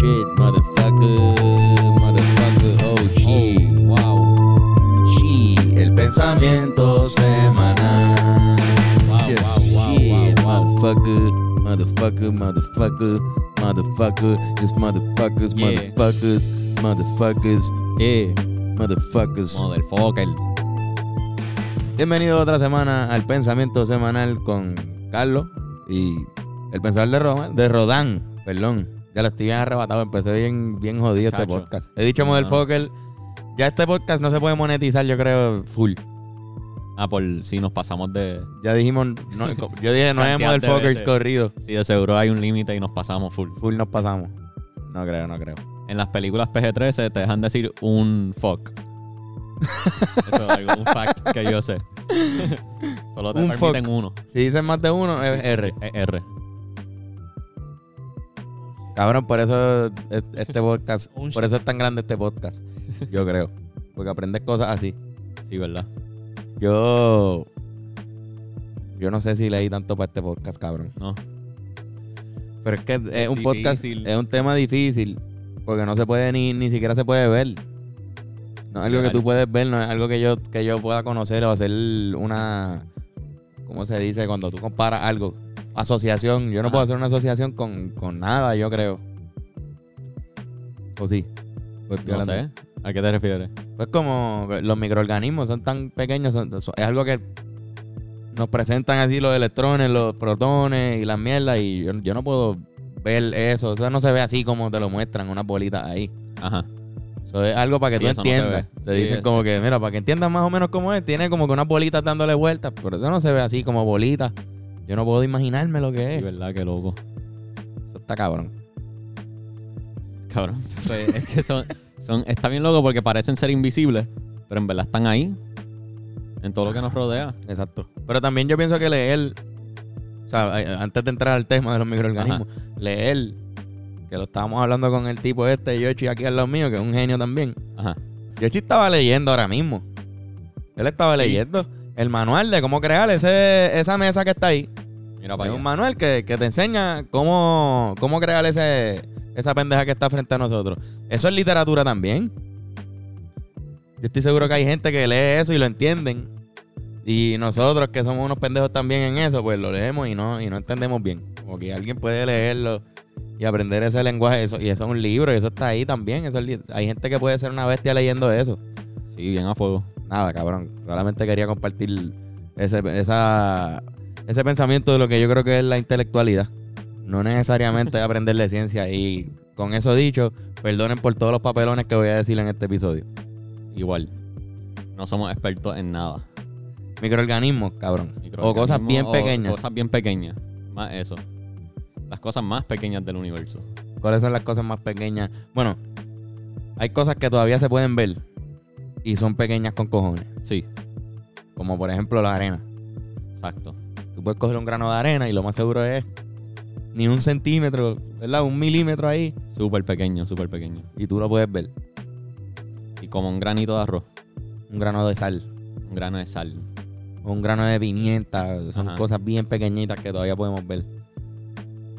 shit, motherfucker, motherfucker, oh shit, wow. shit, el pensamiento semanal. Wow, Yes, wow, wow, shit, wow, wow. motherfucker, motherfucker, motherfucker, motherfucker, just motherfuckers, Yeah. motherfuckers, motherfuckers, Eh, motherfuckers. motherfucker. Bienvenido otra semana al pensamiento semanal con Carlos y el pensador de Roma, de Rodán, perdón. Ya lo estoy bien arrebatado, empecé bien, bien jodido este podcast. He dicho Motherfucker, ya este podcast no se puede monetizar, yo creo, full. Ah, por si nos pasamos de. Ya dijimos, no, yo dije Cantidad de Motherfuckers veces. corridos. Si de seguro hay un límite y nos pasamos full. Full nos pasamos. No creo, no creo. En las películas PG-13 te dejan decir un fuck. Eso es algo, un fact que yo sé. Solo te Un permiten fuck. uno. Si dicen más de uno, es R. Es R. Cabrón, por eso es- este podcast, por eso es tan grande este podcast. Yo creo. Porque aprendes cosas así. Sí, ¿verdad? Yo. Yo no sé si leí tanto para este podcast, cabrón. No. Pero es que es un podcast, es un tema difícil. Porque no se puede ni, ni siquiera se puede ver. No es algo que tú puedes ver, no es algo que yo, que yo pueda conocer o hacer una. ¿Cómo se dice? Cuando tú comparas algo. Asociación. Yo no puedo hacer una asociación con, con nada, yo creo. ¿O sí? Pues No sé. ¿A qué te refieres? pues como los microorganismos son tan pequeños, son- son- es algo que nos presentan así los electrones, los protones y las mierdas y yo, yo no puedo ver eso. Eso no se ve así como te lo muestran, unas bolitas ahí. Ajá. Eso es algo para que Sí, tú no entiendas. ve. te Sí, dicen es- como que, mira, para que entiendas más o menos cómo es, tiene como que unas bolitas dándole vueltas, pero eso no se ve así como bolitas. Yo no puedo imaginarme lo que Sí, es. ¿verdad? Qué loco. Eso está cabrón. Cabrón. Pues, es que son, son. Está bien loco porque parecen ser invisibles, pero en verdad están ahí. En todo lo que nos rodea. Exacto. Pero también yo pienso que leer, o sea, antes de entrar al tema de los microorganismos, leer, que lo estábamos hablando con el tipo este, Yoshi, aquí al lado mío, que es un genio también. Ajá. Yoshi estaba leyendo ahora mismo. Él estaba Sí. leyendo el manual de cómo crear ese, esa mesa que está ahí. Mira Es para un manual que, que te enseña cómo, cómo crear ese, esa pendeja que está frente a nosotros. Eso es literatura también. Yo estoy seguro que hay gente que lee eso y lo entienden. Y nosotros que somos unos pendejos también en eso, pues lo leemos y no, y no entendemos bien. Como que alguien puede leerlo y aprender ese lenguaje. Eso, y eso es un libro y eso está ahí también. Eso es hay gente que puede ser una bestia leyendo eso. Sí, bien a fuego. Nada, cabrón. Solamente quería compartir ese, esa, ese pensamiento de lo que yo creo que es la intelectualidad. No necesariamente aprender de ciencia. Y con eso dicho, perdonen por todos los papelones que voy a decir en este episodio. Igual. No somos expertos en nada. Microorganismos, cabrón. O cosas bien o pequeñas. Cosas bien pequeñas. Más eso. Las cosas más pequeñas del universo. ¿Cuáles son las cosas más pequeñas? Bueno, hay cosas que todavía se pueden ver y son pequeñas con cojones. Sí, Como por ejemplo la arena. exacto. Tú puedes coger un grano de arena y lo más seguro es ni un centímetro, ¿verdad? Un milímetro ahí Súper pequeño, súper pequeño. y tú lo puedes ver. Y como un granito de arroz. Un grano de sal Un grano de sal. o un grano de pimienta. Son Ajá. cosas bien pequeñitas que todavía podemos ver.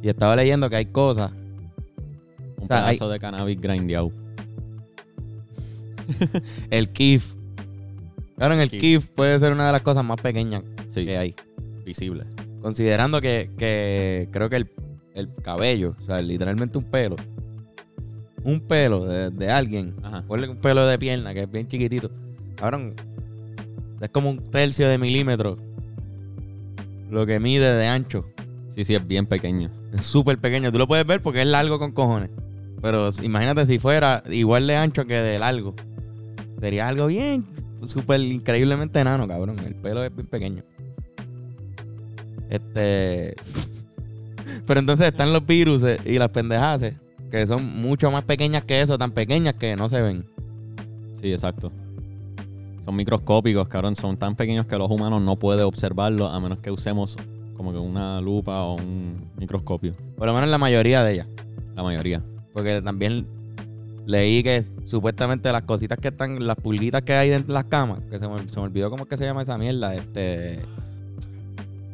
Y estaba leyendo que hay cosas. Un O sea, pedazo de cannabis grindeado. El kif. Claro, en el Kif. kif puede ser una de las cosas más pequeñas Sí, que hay. Visible. Considerando que, que creo que el, el cabello, o sea, literalmente un pelo. Un pelo de, de alguien. Ajá. Ponle un pelo de pierna que es bien chiquitito. Cabrón, es como un tercio de milímetro. Lo que mide de ancho. Sí, sí, es bien pequeño. Es súper pequeño. Tú lo puedes ver porque es largo con cojones. Pero imagínate si fuera igual de ancho que de largo. Sería algo bien, súper increíblemente enano, cabrón. El pelo es bien pequeño. Este. Pero entonces están los virus eh, y las pendejas que son mucho más pequeñas que eso, tan pequeñas que no se ven. Sí, exacto. Son microscópicos, cabrón. Son tan pequeños que los humanos no pueden observarlos a menos que usemos como que una lupa o un microscopio. Por lo menos la mayoría de ellas. La mayoría. Porque también leí que supuestamente las cositas que están, las pulguitas que hay dentro de las camas, que se me, se me olvidó cómo es que se llama esa mierda, este...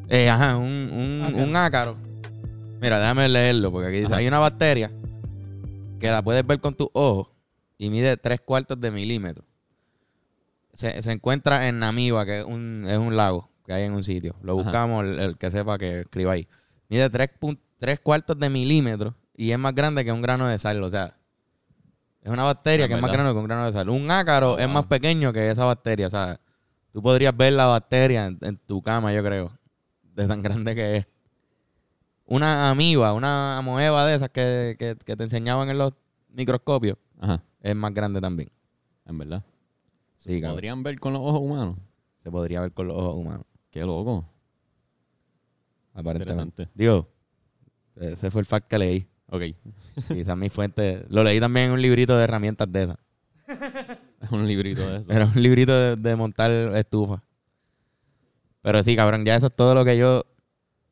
Eh, ajá, un, un, Ácaro. un ácaro. Mira, déjame leerlo, porque aquí dice, Ajá. hay una bacteria que la puedes ver con tus ojos y mide tres cuartos de milímetro. Se, se encuentra en Namiba, que es un, es un lago que hay en un sitio. Lo Ajá. buscamos, el, el que sepa que escriba ahí. Mide tres, tres cuartos de milímetro y es más grande que un grano de sal. O sea, es una bacteria Es que es más grande que un grano de sal. Un ácaro es más pequeño que esa bacteria. O sea, tú podrías ver la bacteria en, en tu cama, yo creo, de tan grande que es. Una amiba, una amoeba de esas que, que- que te enseñaban en los microscopios, Ajá, es más grande también. en verdad. Sí, cabrón. ¿Podrían ver con los ojos humanos? Se podría ver con los ojos humanos, Qué loco. aparentemente. Interesante. Digo, ese fue el fact que leí. Ok. Quizás mi fuente. Lo leí también en un librito de herramientas de esas. Es un librito de eso. Era un librito de, de montar estufa. Pero sí, cabrón, ya eso es todo lo que yo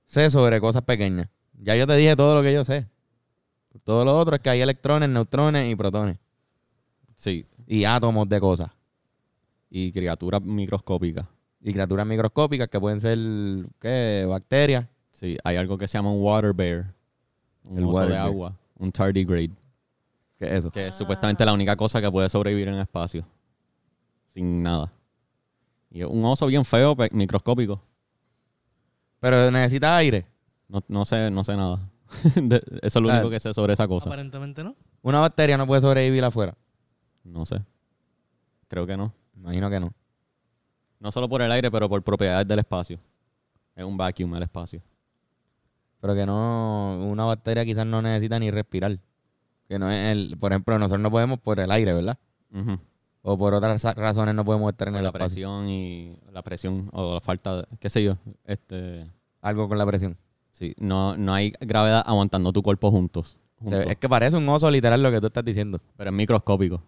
sé sobre cosas pequeñas. Ya yo te dije todo lo que yo sé. Todo lo otro es que hay electrones, neutrones y protones. Sí. Y átomos de cosas. Y criaturas microscópicas. Y criaturas microscópicas que pueden ser, ¿qué? Bacterias. Sí, hay algo que se llama un water bear. Un El oso water de bear. agua. Un tardigrade. ¿Qué es eso? Que es supuestamente la única cosa que puede sobrevivir en el espacio. Sin nada. Y es un oso bien feo, microscópico. Pero necesita aire. No, no sé, no sé nada. De- eso es lo único que sé sobre esa cosa. Aparentemente no. Una bacteria no puede sobrevivir afuera. No sé. Creo que no. Imagino que no. No solo por el aire, pero por propiedades del espacio. Es un vacuum el espacio. Pero que no, una bacteria quizás no necesita ni respirar. Que no es el, por ejemplo, nosotros no podemos por el aire, ¿verdad? O por otras ra- razones no podemos estar en la espacio. presión y la presión o la falta de, qué sé yo, este, Algo con la presión. sí, no, no hay gravedad aguantando tu cuerpo juntos. Es que parece un oso literal lo que tú estás diciendo. pero es microscópico.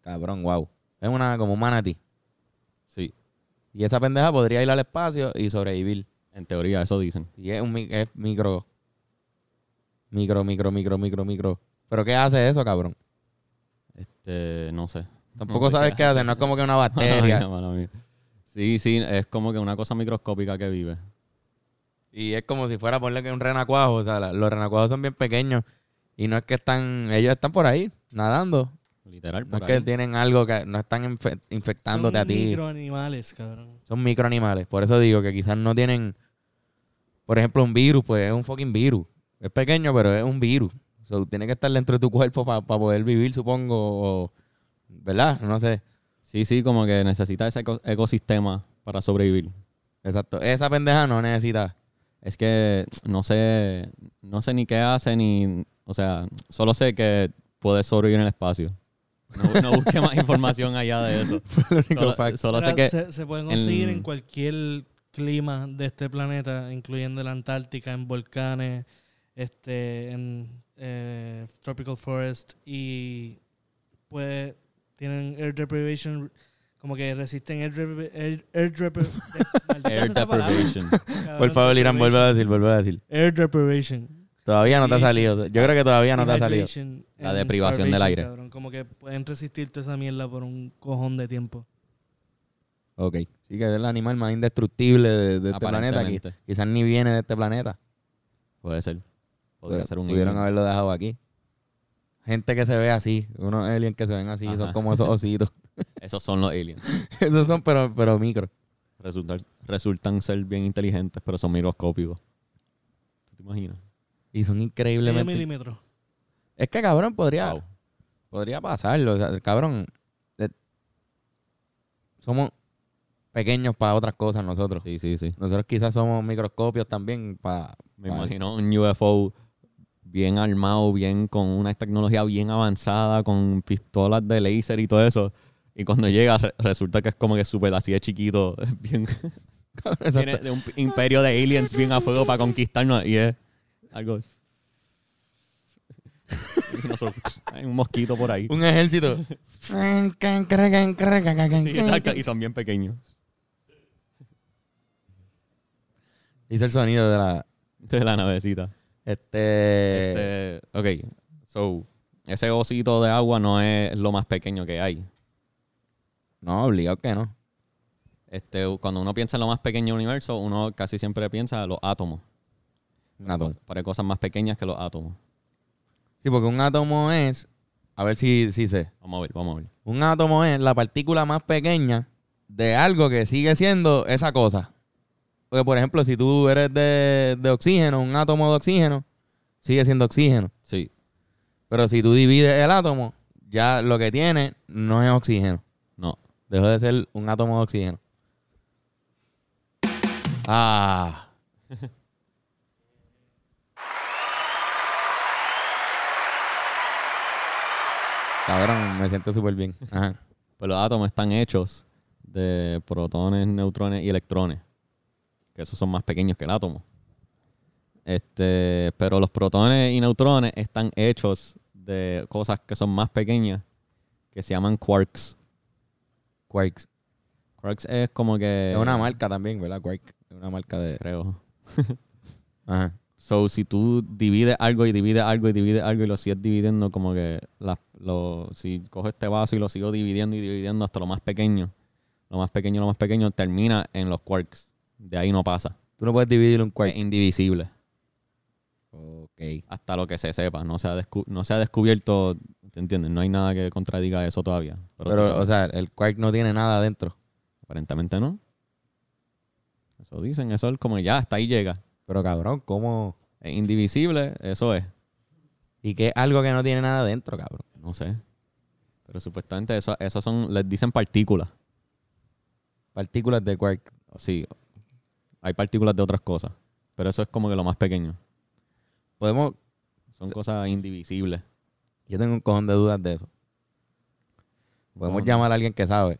Cabrón, wow. Es una como un manatí. Sí, Y esa pendeja podría ir al espacio y sobrevivir. en teoría eso dicen. Y es un es micro. Micro, micro, micro, micro, micro. ¿Pero qué hace eso, cabrón? Este, no sé. Tampoco No sé sabes qué qué hace. No es como que una bacteria. Mala mía, mala mía. Sí, sí, es como que una cosa microscópica que vive. Y es como si fuera ponerle que un renacuajo. O sea, la- los renacuajos son bien pequeños. Y no es que están. Ellos están por ahí, nadando. Literal, No por es que tienen algo que. No están infe- infectándote Son a ti. microanimales, cabrón. Son microanimales. Por eso digo que quizás no tienen. Por ejemplo, un virus, pues es un fucking virus. Es pequeño, pero es un virus. So, tiene que estar dentro de tu cuerpo para poder vivir, supongo. o- ¿Verdad? No sé. Sí, sí, como que necesita ese eco- ecosistema para sobrevivir. Exacto. Esa pendeja no necesita. Es que no sé, no sé ni qué hace ni, o sea, solo sé que puede sobrevivir en el espacio. No, no busque más información allá de eso. Solo, solo sé que se, se pueden conseguir en en- cualquier clima de este planeta, incluyendo la Antártica, en volcanes, este, en eh, tropical forest y pues tienen air deprivation, como que resisten air, air, air depri- deprivation. Por favor, Irán, vuelve a decir, vuelve a decir. Air deprivation. Todavía no te ha salido. Yo creo que todavía no te ha salido. La deprivación del aire. cabrón. Como que pueden resistir toda esa mierda por un cojón de tiempo. Ok. Sí que es el animal más indestructible de, de este planeta. Quizás ni viene de este planeta. Puede ser. Podría Pero ser un Pudieron haberlo dejado aquí. Gente que se ve así. Unos aliens que se ven así. Son como esos ositos. Esos son los aliens. Esos son, pero, pero micro. Resultan, resultan ser bien inteligentes, pero son microscópicos. ¿Tú te imaginas? Y son increíblemente. milímetro. Es que cabrón podría. Wow. Podría pasarlo. O sea, cabrón. eh, somos pequeños para otras cosas nosotros. Sí, sí, sí. Nosotros quizás somos microscopios también para. Me imagino un UFO bien armado, bien con una tecnología bien avanzada, con pistolas de láser y todo eso. Y cuando llega, re- resulta que es como que súper así de chiquito, bien, viene de un imperio de aliens bien a fuego para conquistarnos. Y es algo. Hay un mosquito por ahí. Un ejército. Sí, y son bien pequeños. Hizo el sonido de la. De la navecita. Este. Este, ok, so, ese osito de agua no es lo más pequeño que hay. No, obligado que no. Este, cuando uno piensa en lo más pequeño del universo, uno casi siempre piensa en los átomos. Un átomo. Para cosas más pequeñas que los átomos. Sí, porque un átomo es. A ver si, si sé. Vamos a ver, vamos a ver. Un átomo es la partícula más pequeña de algo que sigue siendo esa cosa. Porque, por ejemplo, si tú eres de, de oxígeno, un átomo de oxígeno, sigue siendo oxígeno. Sí. Pero si tú divides el átomo, ya lo que tiene no es oxígeno. No. Dejó de ser un átomo de oxígeno. Ah. Cabrón, me siento súper bien. Ajá. Pues los átomos están hechos de protones, neutrones y electrones. Esos son más pequeños que el átomo. Este, pero los protones y neutrones están hechos de cosas que son más pequeñas que se llaman quarks. Quarks. Quarks es como que Es una marca también, ¿verdad? Quark. Es una marca de. creo. Ajá. So, si tú divides algo y divides algo y divides algo y lo sigues dividiendo, como que la- lo, si cojo este vaso y lo sigo dividiendo y dividiendo hasta lo más pequeño, lo más pequeño, lo más pequeño, termina en los quarks. De ahí no pasa. Tú no puedes dividir un quark. Es indivisible. Ok. Hasta lo que se sepa. No se ha, descu- no se ha descubierto, ¿te entiendes? No hay nada que contradiga eso todavía. Pero, o sea, el quark no tiene nada adentro. aparentemente no. Eso dicen, eso es como ya, hasta ahí llega. Pero cabrón, ¿cómo? Es indivisible, eso es. ¿Y qué es algo que no tiene nada adentro, cabrón? No sé. Pero supuestamente eso, eso son, les dicen partículas. Partículas de quark. Sí, hay partículas de otras cosas. Pero eso es como que lo más pequeño. Podemos. Son cosas indivisibles. Yo tengo un cojón de dudas de eso. Podemos No, llamar a alguien que sabe.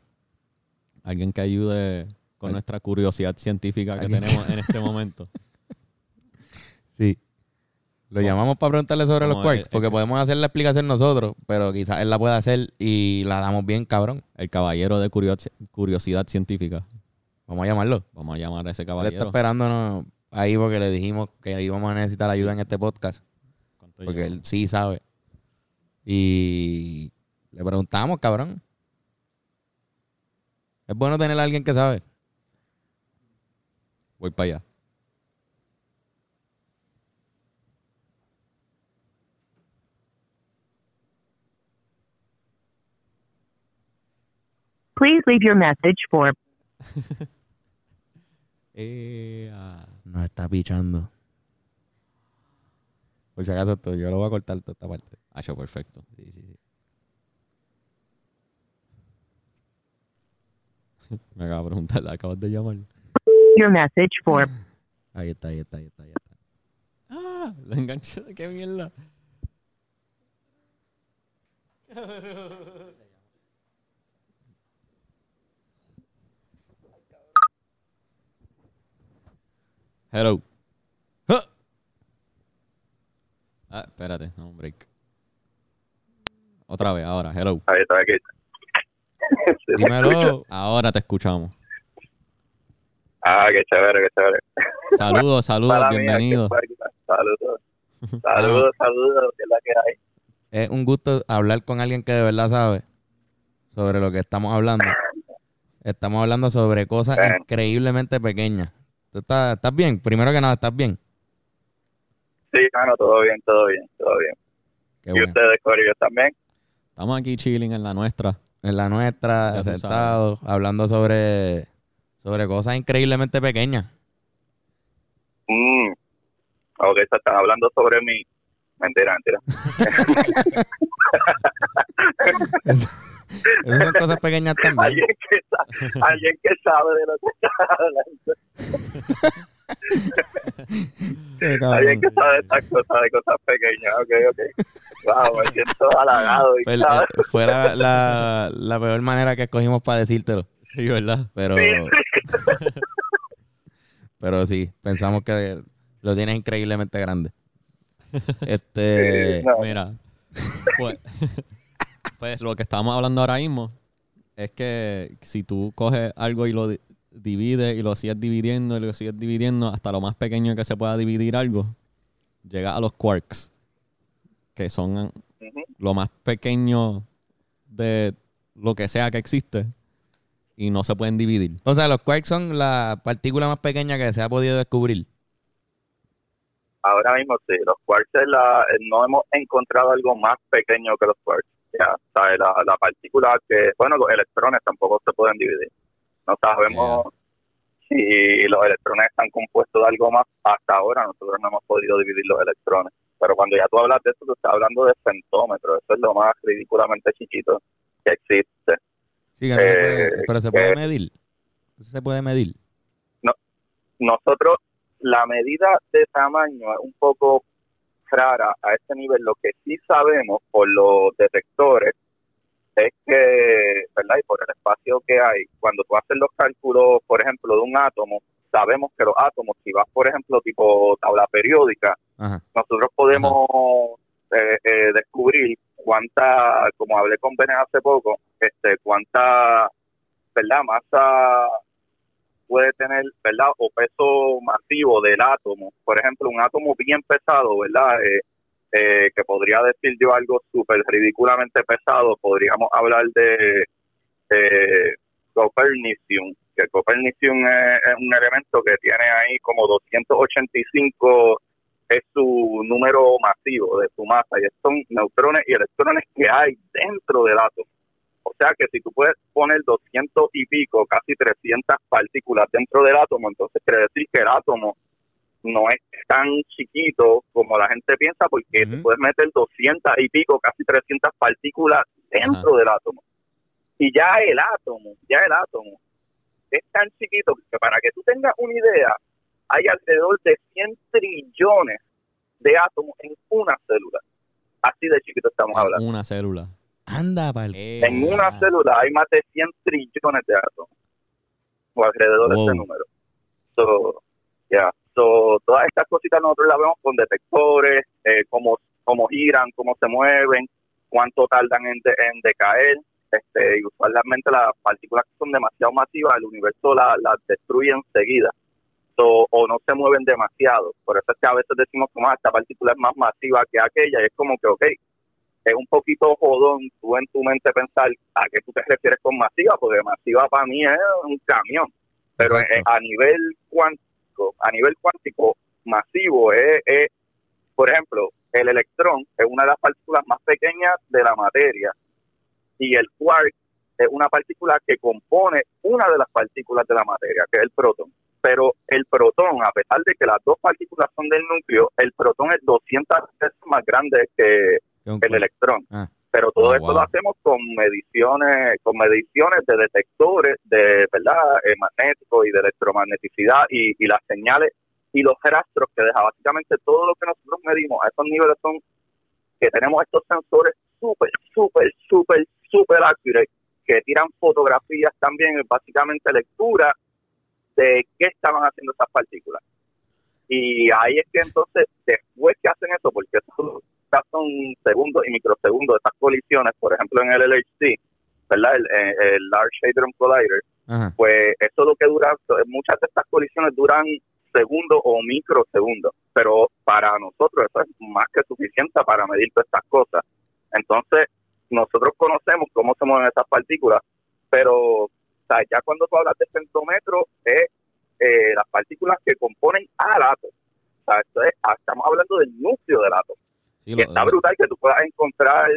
Alguien que ayude con Al- nuestra curiosidad científica que tenemos en este momento. Sí. Lo llamamos para preguntarle sobre los quarks, porque podemos hacer la explicación nosotros, pero quizás él la pueda hacer y la damos bien, cabrón. El caballero de curiosi- curiosidad científica. Vamos a llamarlo. Vamos a llamar a ese Él está caballero. esperándonos ahí porque le dijimos que íbamos a necesitar ayuda en este podcast, ¿Cuánto porque lleva? él sí sabe. Y le preguntamos, cabrón. Es bueno tener a alguien que sabe. Voy para allá. Please leave your message for Eh, ah. Nos está pichando. Por si acaso, esto, yo lo voy a cortar toda esta parte. Hacho, perfecto. Sí, sí, sí. Me acaba de preguntar, ¿la acabas de llamar? your message for Ahí está, ahí está, ahí está, ahí está. Ah, la enganché. ¿Qué mierda? Hello. ¡Ah! Ah, espérate, no, un break. Otra vez, ahora, hello. Ahí está, aquí. Dímelo. Ahora te escuchamos. Ah, qué chévere, qué chévere. Saludos, saludos, qué puerca. Saludos. Saludos, saludos, que la que hay. Es un gusto hablar con alguien que de verdad sabe sobre lo que estamos hablando. Estamos hablando sobre cosas Bueno. increíblemente pequeñas. ¿Tú estás, estás bien? Primero que nada, ¿estás bien? Sí, mano, todo bien, todo bien, todo bien. Qué ¿Y bueno. ustedes, Corillo, también? Estamos aquí chilling en la nuestra. En la nuestra, sentados, hablando sobre, sobre cosas increíblemente pequeñas. Mm. Ok, se están hablando sobre mí. Mentira, mentira. Esas son cosas pequeñas también. alguien, que sa- alguien que sabe de lo que está hablando. Alguien que sabe de estas cosas, de cosas pequeñas. Ok, ok. Wow, me siento halagado. y Fue, tal. eh, fue la, la- la peor manera que escogimos para decírtelo. Sí, ¿verdad? Pero, Sí, pero sí, pensamos que lo tienes increíblemente grande. Este, sí, no. Mira, pues, pues lo que estamos hablando ahora mismo es que si tú coges algo y lo di- divides y lo sigues dividiendo y lo sigues dividiendo hasta lo más pequeño que se pueda dividir algo, llega a los quarks, que son lo más pequeño de lo que sea que existe y no se pueden dividir. o sea, los quarks son la partícula más pequeña que se ha podido descubrir. Ahora mismo sí, los quarks la, no hemos encontrado algo más pequeño que los quarks. Ya, ¿sabes? La, la partícula que, bueno, los electrones tampoco se pueden dividir. No sabemos si los electrones están compuestos de algo más. Hasta ahora nosotros no hemos podido dividir los electrones. Pero cuando ya tú hablas de eso, tú estás hablando de centómetros. Eso es lo más ridículamente chiquito que existe. Sí, que no se Eh, puede- pero se puede eh, medir. Eso se puede medir. nosotros la medida de tamaño es un poco rara a este nivel. Lo que sí sabemos por los detectores es que, ¿verdad? Y por el espacio que hay, cuando tú haces los cálculos, por ejemplo, de un átomo, sabemos que los átomos, si vas, por ejemplo, tipo tabla periódica, Ajá. nosotros podemos eh, eh, descubrir cuánta, como hablé con Benes hace poco, este, cuánta, ¿verdad? Masa puede tener, ¿verdad? O peso masivo del átomo. Por ejemplo, un átomo bien pesado, ¿verdad? Eh, eh, que podría decir yo algo súper ridículamente pesado, podríamos hablar de, de Copernicium, que Copernicium es, es un elemento que tiene ahí como 285 es su número masivo de su masa y son neutrones y electrones que hay dentro del átomo. Sea que si tú puedes poner 200 y pico, casi 300 partículas dentro del átomo, entonces quiere decir que el átomo no es tan chiquito como la gente piensa porque tú puedes meter 200 y pico, casi 300 partículas dentro del átomo. Y ya el átomo, ya el átomo es tan chiquito que para que tú tengas una idea, hay alrededor de 100 trillones de átomos en una célula. Así de chiquito estamos hablando. Una célula. Anda, pal. En una célula hay más de 100 trillones de átomos. O alrededor de ese número. So, yeah. So, todas estas cositas nosotros las vemos con detectores, eh, cómo, cómo giran, cómo se mueven, cuánto tardan en, de- en decaer. Este, y usualmente las partículas que son demasiado masivas, el universo las las destruye enseguida. So, o no se mueven demasiado. Por eso es que a veces decimos como "Ah, esta partícula es más masiva que aquella y es como que, ok, es un poquito jodón tú en tu mente pensar a qué tú te refieres con masiva, porque masiva para mí es un camión. Pero Exacto. eh, a nivel cuántico, a nivel cuántico masivo es, es, por ejemplo, el electrón es una de las partículas más pequeñas de la materia y el quark es una partícula que compone una de las partículas de la materia, que es el protón. Pero el protón, a pesar de que las dos partículas son del núcleo, el protón es 200 veces más grande que, el electrón. Ah. Pero todo Oh, esto wow. lo hacemos con mediciones, con mediciones de detectores de verdad eh, magnéticos y de electromagneticidad y, y las señales y los rastros que deja. Básicamente todo lo que nosotros medimos a esos niveles son que tenemos estos sensores súper, súper, súper, súper accurate que tiran fotografías también, básicamente lectura de qué estaban haciendo esas partículas. Y ahí es que entonces, después que hacen eso, porque eso son segundos y microsegundos de estas colisiones, por ejemplo en el LHC, ¿verdad? El, eh, el Large Hadron Collider, Ajá. pues eso lo que dura, muchas de estas colisiones duran segundos o microsegundos, pero para nosotros eso es más que suficiente para medir todas estas cosas. Entonces, nosotros conocemos cómo se mueven estas partículas, pero o sea, ya cuando tú hablas de centómetro es eh, las partículas que componen al átomo. O sea, esto es- ah, estamos hablando del núcleo del átomo. Sí, lo- está brutal que tú puedas encontrar,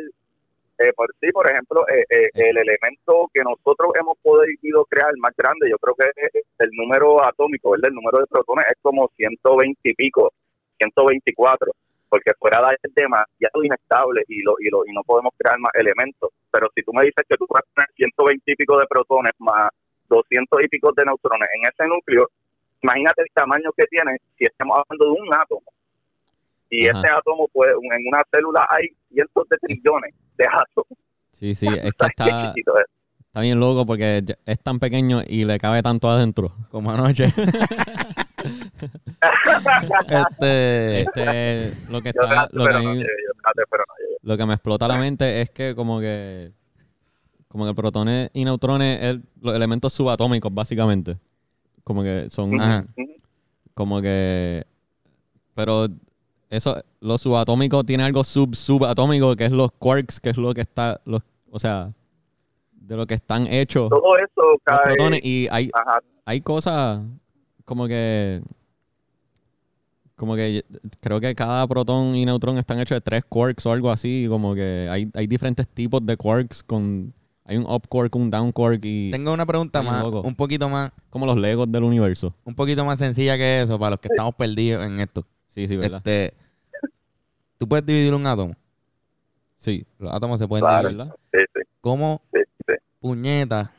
eh, por sí, por ejemplo, eh, eh, el elemento que nosotros hemos podido crear más grande, yo creo que es el número atómico, ¿verdad? El número de protones es como 120 y pico, 124, porque fuera de ahí es demasiado inestable y, lo, y, lo, y no podemos crear más elementos. Pero si tú me dices que tú puedes tener 120 y pico de protones más 200 y pico de neutrones en ese núcleo, imagínate el tamaño que tiene si estamos hablando de un átomo. Y Ajá. ese átomo, pues, en una célula hay cientos de trillones de átomos. sí, sí, es que ¿Sabes qué está, es? está bien loco porque es tan pequeño y le cabe tanto adentro. Como anoche. este. Este, lo que está, lo que, mí- lo que me explota la mente es que como que como que protones y neutrones es los elementos subatómicos básicamente. Como que son Ajá. Como que pero eso lo subatómico tiene algo sub subatómico que es los quarks, que es lo que está los o sea, de lo que están hechos Todo eso los cae. protones y hay Ajá. hay cosas como que como que creo que cada protón y neutrón están hechos de tres quarks o algo así. Como que hay, hay diferentes tipos de quarks con... Hay un up quark, un down quark y... Tengo una pregunta más, loco. un poquito más, Como los legos del universo. un poquito más sencilla que eso para los que estamos perdidos en esto. Sí, sí, ¿verdad? Este, tú puedes dividir un átomo. Sí, Los átomos se pueden Claro. dividir. ¿verdad? Sí, sí, ¿Cómo sí, sí. puñeta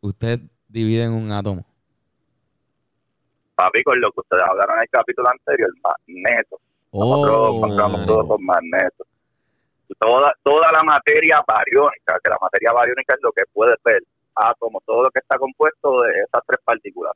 usted divide en un átomo? Papi, con lo que ustedes hablaron en el capítulo anterior, magneto. Nosotros Oh, encontramos mano. todos los magnetos. Toda, toda la materia bariónica, que la materia bariónica es lo que puede ver, átomos, todo lo que está compuesto de esas tres partículas.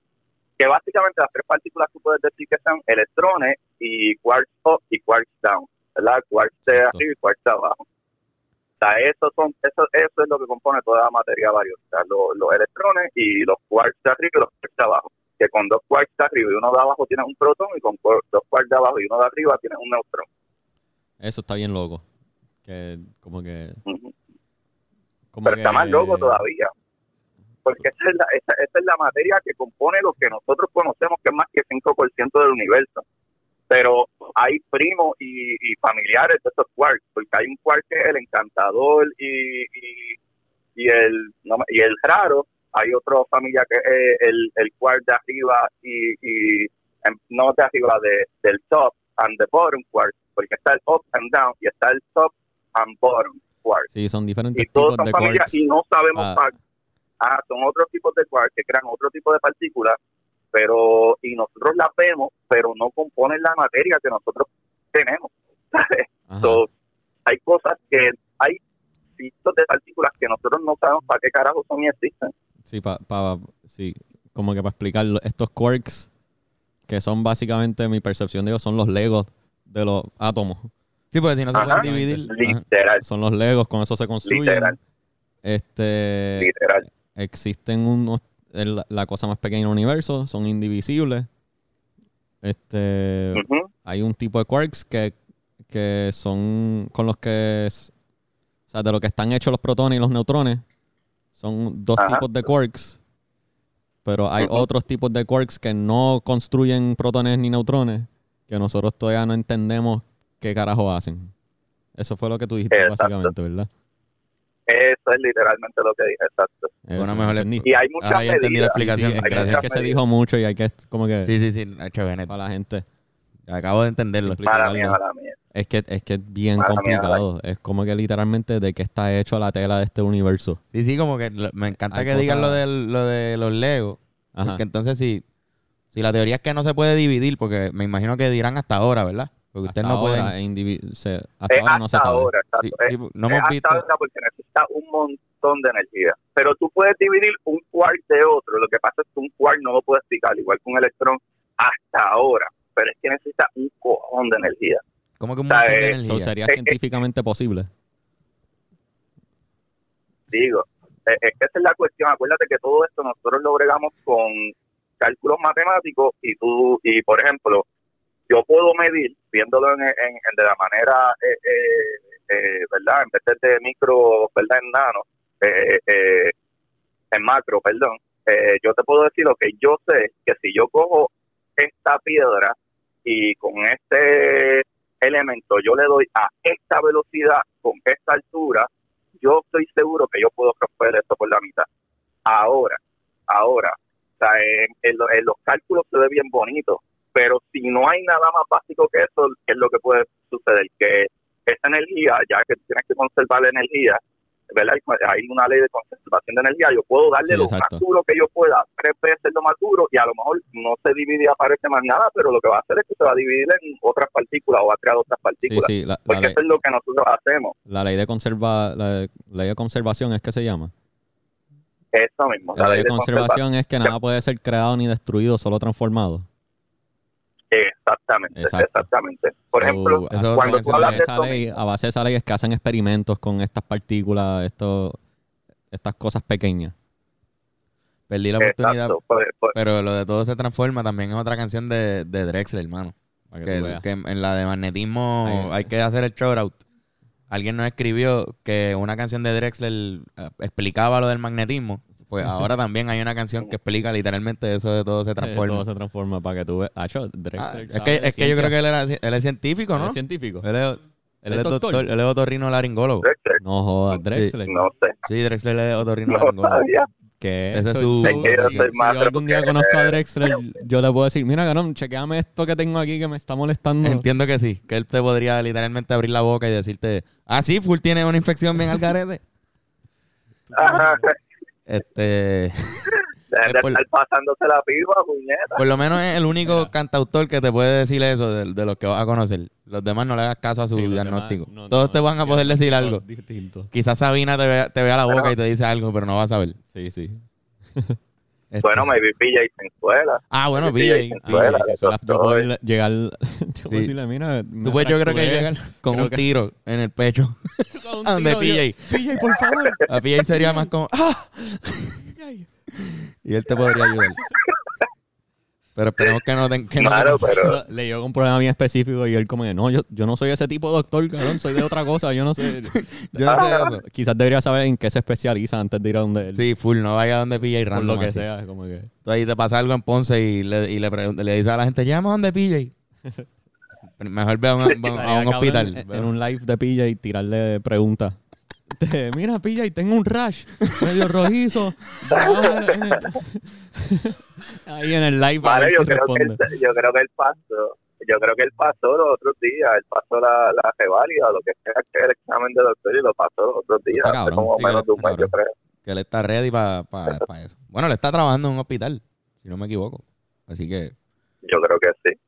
Que básicamente las tres partículas tú puedes decir que son electrones y quarks up y quarks down, ¿verdad? Quarks de arriba y quarks de abajo. O sea, eso, son, eso, eso es lo que compone toda la materia bariónica, los, los electrones y los quarks de arriba y los quarks de abajo que con dos quarks de arriba y uno de abajo tienes un protón y con dos quarks de abajo y uno de arriba tienes un neutrón. Eso está bien loco. Que como que... Como Pero que- está más loco todavía. Porque esa es, la, esa, esa es la materia que compone lo que nosotros conocemos, que es más que 5% del universo. Pero hay primos y, y familiares de esos quarks, porque hay un quark que es el encantador y, y, y el no y el raro. Hay otra familia que es el, el quark de arriba y, y em, no de arriba, de, del top and the bottom quark, porque está el up and down y está el top and bottom quark Sí, son diferentes y todos tipos son de familias quarks. y no sabemos Ah. ah, son otros tipos de quarks que crean otro tipo de partículas pero y nosotros las vemos pero no componen la materia que nosotros tenemos ¿sabes? Ajá. So, hay cosas que hay tipos de partículas que nosotros no sabemos para qué carajo son y existen Sí, pa, pa- sí, como que para explicarlo, estos quarks, que son básicamente, mi percepción de ellos, son los legos de los átomos. Sí, porque si no se Ajá. puede dividir. ajá. literal Son los legos, con eso se construyen. Literal. Este, literal existen unos, el- la cosa más pequeña del universo, son indivisibles. Este, hay un tipo de quarks que, que son con los que, es- o sea, de lo que están hechos los protones y los neutrones, son dos Ajá. tipos de quarks, pero hay otros tipos de quarks que no construyen protones ni neutrones, que nosotros todavía no entendemos qué carajo hacen. Eso fue lo que tú dijiste Exacto. básicamente, ¿verdad? Eso es literalmente lo que dije exacto Una mejor y hay muchas Ahora ya entendí la medidas explicación. Sí, que, gracias. es que se dijo mucho y hay que como que Sí, sí, sí. Hecho Bennett. para la gente Acabo de entenderlo. mala mía mala mía Es que, es que es bien Mala mía, complicado. Es como que literalmente de qué está hecho la tela de este universo. Sí, sí, como que lo- me encanta Hay que digan lo cosas- de, lo de los Legos. Ajá. Porque entonces si, si la teoría es que no se puede dividir, porque me imagino que dirán hasta ahora, ¿verdad? Porque Hasta ustedes no se- hasta es ahora no se hasta sabe. ahora exacto. Sí, sí, no es hemos hasta visto... ahora porque necesita un montón de energía. Pero tú puedes dividir un quark de otro. Lo que pasa es que un quark no lo puedes explicar, igual que un electrón, hasta ahora. Pero es que necesita un cojón de energía. ¿Cómo que un sea, montón de eh, energía? sería Eh, eh. científicamente posible. Digo, eh, es que esa es la cuestión. Acuérdate que todo esto nosotros lo bregamos con cálculos matemáticos y tú, y por ejemplo, yo puedo medir, viéndolo en, de la manera, eh, eh, eh, ¿verdad? En vez de micro, ¿verdad? En nano, eh, eh, en macro, perdón. yo te puedo decir lo que yo sé, que si yo cojo esta piedra y con este elemento yo le doy a esta velocidad, con esta altura, yo estoy seguro que yo puedo romper esto por la mitad. Ahora, ahora, o sea, en los cálculos se ve bien bonito, pero si no hay nada más básico que eso, ¿qué es lo que puede suceder? Que esa energía, ya que tienes que conservar la energía, ¿verdad? Hay una ley de conservación de energía, yo puedo darle Sí, lo exacto. más duro que yo pueda, tres veces lo más duro, y a lo mejor no se divide y aparece más nada, pero lo que va a hacer es que se va a dividir en otras partículas o va a crear otras Sí, partículas. sí. La, la Porque eso es lo que nosotros hacemos. la ley de conserva, la ley de conservación es que se llama. Eso mismo. La ley de conservación. conservación es que nada puede ser creado ni destruido, solo transformado. Exactamente, Exacto. exactamente. Por So, ejemplo, eso- cuando eso tú hablas de de esa eso ley, mismo, a base de esa ley es que hacen experimentos con estas partículas, esto, estas cosas pequeñas. Perdí la oportunidad. exacto, pues, pues, Pero lo de todo se transforma también es otra canción de, de Drexler, hermano. Que en la de magnetismo Ahí. hay que hacer el shout out. Alguien nos escribió que una canción de Drexler eh, explicaba lo del magnetismo Pues ahora también hay una canción que explica literalmente eso de todo se Eh, transforma. Todo se transforma para que tú veas. Ah, Drexler es que, es que yo creo que él, era, él es científico, ¿Él ¿no? es científico. Él es, él es doctor? doctor, él es otorrino laringólogo. Drexler, No jodas, Drexler. no sé. Sí, Drexler es otorrino No laringólogo. ¿Qué? Ese es su- que si, yo algún día conozco a Drexler, yo le puedo decir, mira, Ganon, chequeame esto que tengo aquí que me está molestando. Entiendo que sí, que él te podría literalmente abrir la boca y decirte, ah, sí, Full tiene una infección bien al garete. Ajá. Este, Dejen de por- estar pasándose la pipa, puñeta. por lo menos es el único cantautor que te puede decir eso de, de los que vas a conocer. Los demás no le hagas caso a su Sí, diagnóstico. demás, no, Todos no, te van a poder decir algo. distintos. Quizás Sabina te vea, te vea la boca Bueno. y te dice algo, pero no vas a saber. Sí, sí. Este- Bueno, maybe PJ Sensuela. Ah, bueno, PJ. Sensuela, yo puedo llegar, yo puedo decirle, mira, Tú puedes, yo creo que llegar con un tiro en el pecho. con a donde PJ. PJ, por favor. A PJ sería más como, ¡ah! Y él te podría ayudar. Pero esperemos que no te, que no te Claro, pero Le dio un problema bien específico y él como que, no, yo, yo no soy ese tipo de doctor, cabrón, soy de otra cosa, yo no sé. Yo no sé eso. Quizás debería saber en qué se especializa antes de ir a donde él. Sí, full, no vaya donde PJ por random lo que así. sea, como que... Ahí te pasa algo en Ponce y le, y le, le dices a la gente, llama a donde PJ. Mejor ve a un, a hospital. En, en un live de PJ y tirarle preguntas. De, Mira, PJ, tengo un rash medio rojizo. Ah, en el- Ahí en el live. Vale, yo si creo, que él, responde. yo creo que él pasó. Yo creo que él pasó los otros días. Él pasó la, la reválida, lo que sea que el examen de doctor y lo pasó los otros días. Hace cabrón, como sí que menos de un está mes, yo cabrón. creo. Que él está ready para eso. Bueno, le está trabajando en un hospital, si no me equivoco. Así que, Yo creo que sí.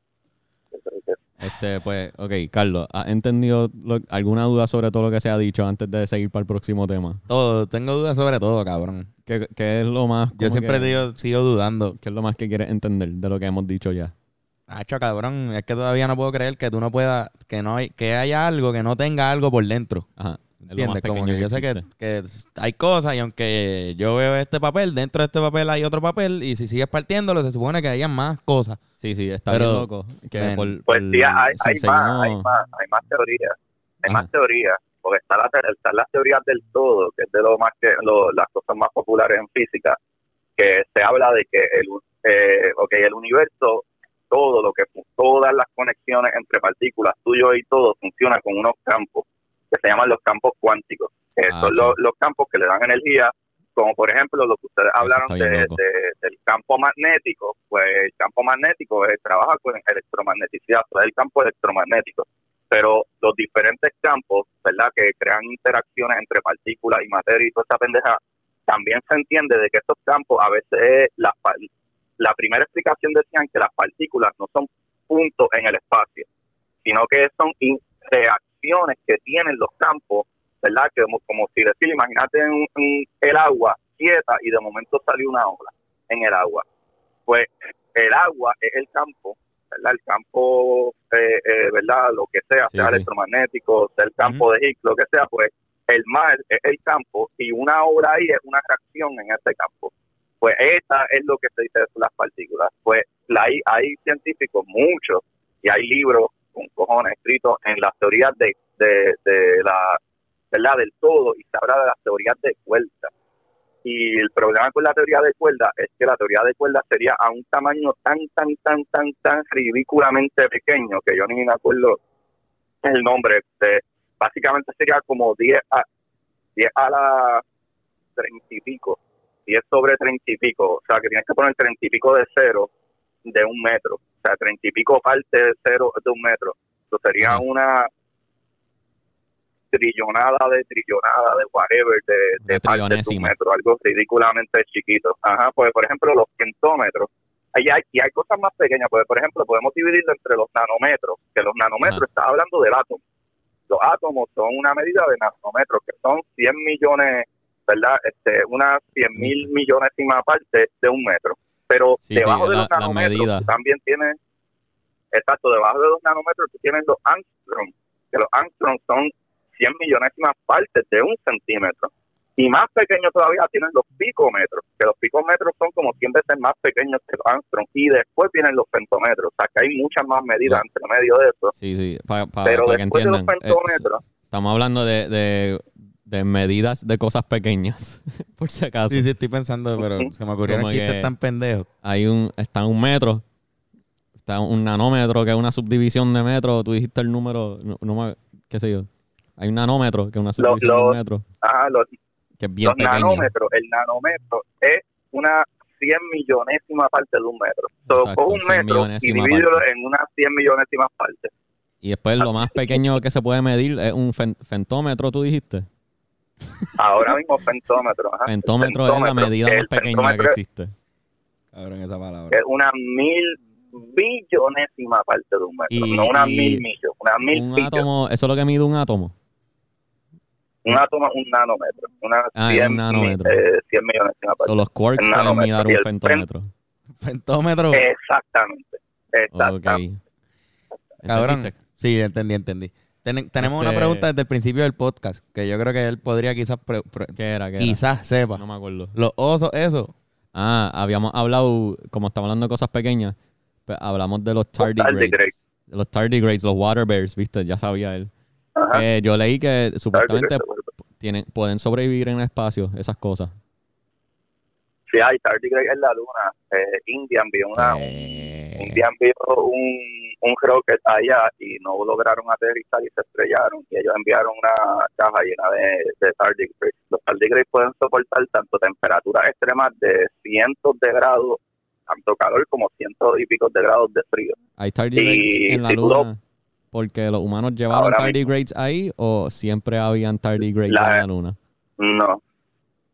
Yo creo que sí. Este, pues, ok, Carlos, ¿has entendido lo- alguna duda sobre todo lo que se ha dicho antes de seguir para el próximo tema? todo, tengo dudas sobre todo, cabrón. ¿Qué, qué es lo más... Yo siempre que- digo, sigo dudando. ¿Qué es lo más que quieres entender de lo que hemos dicho ya? Hacho, cabrón, es que todavía no puedo creer que tú no puedas, que no hay, que haya algo que no tenga algo por dentro. Ajá. ¿Entiendes? Como que yo sé que, que hay cosas y aunque yo veo este papel, dentro de este papel hay otro papel y si sigues partiéndolo se supone que hayan más cosas. Sí, sí, está Pero, bien loco. Que por- Pues por- sí, hay, si hay más, hay más, hay más teorías. Hay Ajá. más teorías. Porque está la, están las teorías del todo, que es de lo más que lo- las cosas más populares en física, que se habla de que el, eh, okay, el universo, todo lo que todas las conexiones entre partículas, tuyo y todo, funciona con unos campos que se llaman los campos cuánticos, que Ah, son sí. los, los campos que le dan energía, como por ejemplo lo que ustedes hablaron de- del campo magnético, pues el campo magnético eh, trabaja con electromagneticidad, el campo electromagnético pero los diferentes campos, ¿verdad?, que crean interacciones entre partículas y materia y toda esta pendeja, también se entiende de que estos campos a veces, la, pa- la primera explicación decían que las partículas no son puntos en el espacio, sino que son que tienen los campos, ¿verdad?, que como, como si decir, imagínate un- el agua quieta y de momento salió una ola en el agua. Pues el agua es el campo ¿verdad? El campo, eh, eh, ¿verdad? Lo que sea, Sí, sea sí. electromagnético, sea el campo de Higgs, lo que sea, pues el mar es el campo y una obra ahí es una reacción en ese campo. Pues esa es lo que se dice de las partículas. Pues la, hay, hay científicos, muchos, y hay libros con cojones escritos en las teorías de, la, ¿verdad? Del todo y se habla de las teorías de cuerdas. Y el problema con la teoría de cuerdas es que la teoría de cuerdas sería a un tamaño tan, tan, tan, tan, tan ridículamente pequeño que yo ni me acuerdo el nombre. Básicamente sería como 10 a, 10 a la 30 y pico, 10 sobre 30 y pico. O sea, que tienes que poner 30 y pico de cero de un metro. O sea, 30 y pico parte de cero de un metro. Eso sería una trillonada de trillonada de whatever de, de Una partes de un metro, algo ridículamente chiquito. Ajá, pues por ejemplo los centómetros, ahí hay, y hay cosas más pequeñas, pues por ejemplo podemos dividirlo entre los nanómetros, que los nanómetros Ajá. está hablando del átomo. Los átomos son una medida de nanómetros, que son 100 millones, ¿verdad? Este, unas 100 mil millonésimas parte de un metro. Pero Sí, sí, debajo de la- los nanómetros tú también tienes, exacto, debajo de los nanómetros tú tienes los angstrom, que los angstrom son 100 millonésimas partes de un centímetro. Y más pequeño todavía tienen los picómetros, que los picómetros son como 100 veces más pequeños que los angstrom. Y después vienen los pentómetros, o sea que hay muchas más medidas entre medio de eso. Sí, sí, para Pero que después de los entiendan. eh, pentómetros, estamos hablando de, de de medidas de cosas pequeñas, por si acaso. Sí, sí, estoy pensando, pero se me ocurrieron Como chistes que- tan pendejos. Hay un, está un metro, está un nanómetro, que es una subdivisión de metro. Tú dijiste el número, no, qué sé yo. Hay un nanómetro, que es una subdivisión de los- un metro, Ajá, los, que es bien los nanómetros, el nanómetro es una 100 millonésima parte de un metro. Exacto, coge un 100 metro y divídelo en unas 100 millonésimas partes. Y después lo más pequeño que se puede medir es un fen- fentómetro, tú dijiste. Ahora mismo pentómetro. ajá. Fentómetro es la Pentómetro. medida más pequeña que pentómetro existe. Cabrón, esa palabra. Es una mil billonésima parte de un metro. Y- no una mil millos, una mil Un átomo, eso es lo que mide un átomo. Un átomo, un nanómetro. Una Ah, 100, un nanómetro. eh, 100 millonésimas parte. O los quarks El pueden mirar un el fentómetro. Fentómetro. Exactamente. Ok. Exactamente. Cabrón. ¿Entendiste? Sí, entendí, entendí. Ten- tenemos una Este- pregunta desde el principio del podcast, que yo creo que él podría quizás, pre- pre- ¿Qué era? ¿Qué era? quizás sepa. No me acuerdo. Los osos, eso. Ah, habíamos hablado, como estamos hablando de cosas pequeñas, pues hablamos de los tardigrades. tardigrades. De Los tardigrades, los water bears, viste, ya sabía él. Yo leí que supuestamente tienen, pueden sobrevivir en el espacio, esas cosas. Sí, hay tardigrades en la luna. Eh, India envió una, Eh, India envió un, un rocket allá y no lograron aterrizar y se estrellaron. Y ellos enviaron una caja llena de, de tardigrades. Los tardigrades pueden soportar tanto temperaturas extremas de cientos de grados, tanto calor como cientos y pico de grados de frío. ¿Hay tardigrades en la si luna? Porque los humanos llevaron Ahora mismo. tardigrades ahí o siempre habían tardigrades La- en la luna? No,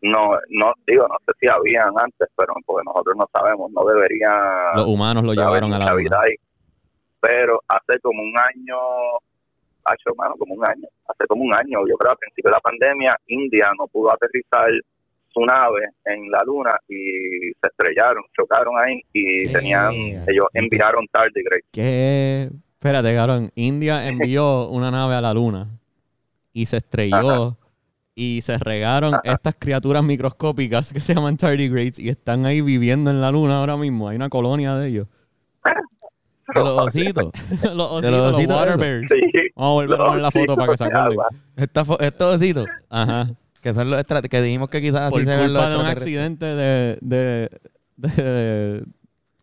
no, no, digo, no sé si habían antes, pero porque nosotros no sabemos, no debería Los humanos lo llevaron a la luna. Pero hace como un año, hace hermano, como un año, hace como un año, yo creo al principio de la pandemia, India no pudo aterrizar su nave en la luna y se estrellaron, chocaron ahí y tenían, ellos enviaron tardigrades. ¿Qué? Espérate, cabrón. India envió una nave a la luna y se estrelló y se regaron Ajá. estas criaturas microscópicas que se llaman tardigrades y están ahí viviendo en la luna ahora mismo. Hay una colonia de ellos. De los ositos. los ositos, De los los, ositos water esos. bears. Sí, Vamos a volver a poner la foto para que se los acuerden. estos ositos, Ajá. que son los extra- que dijimos que quizás así Por se ven los culpa de un extraterrestres. accidente de, de, de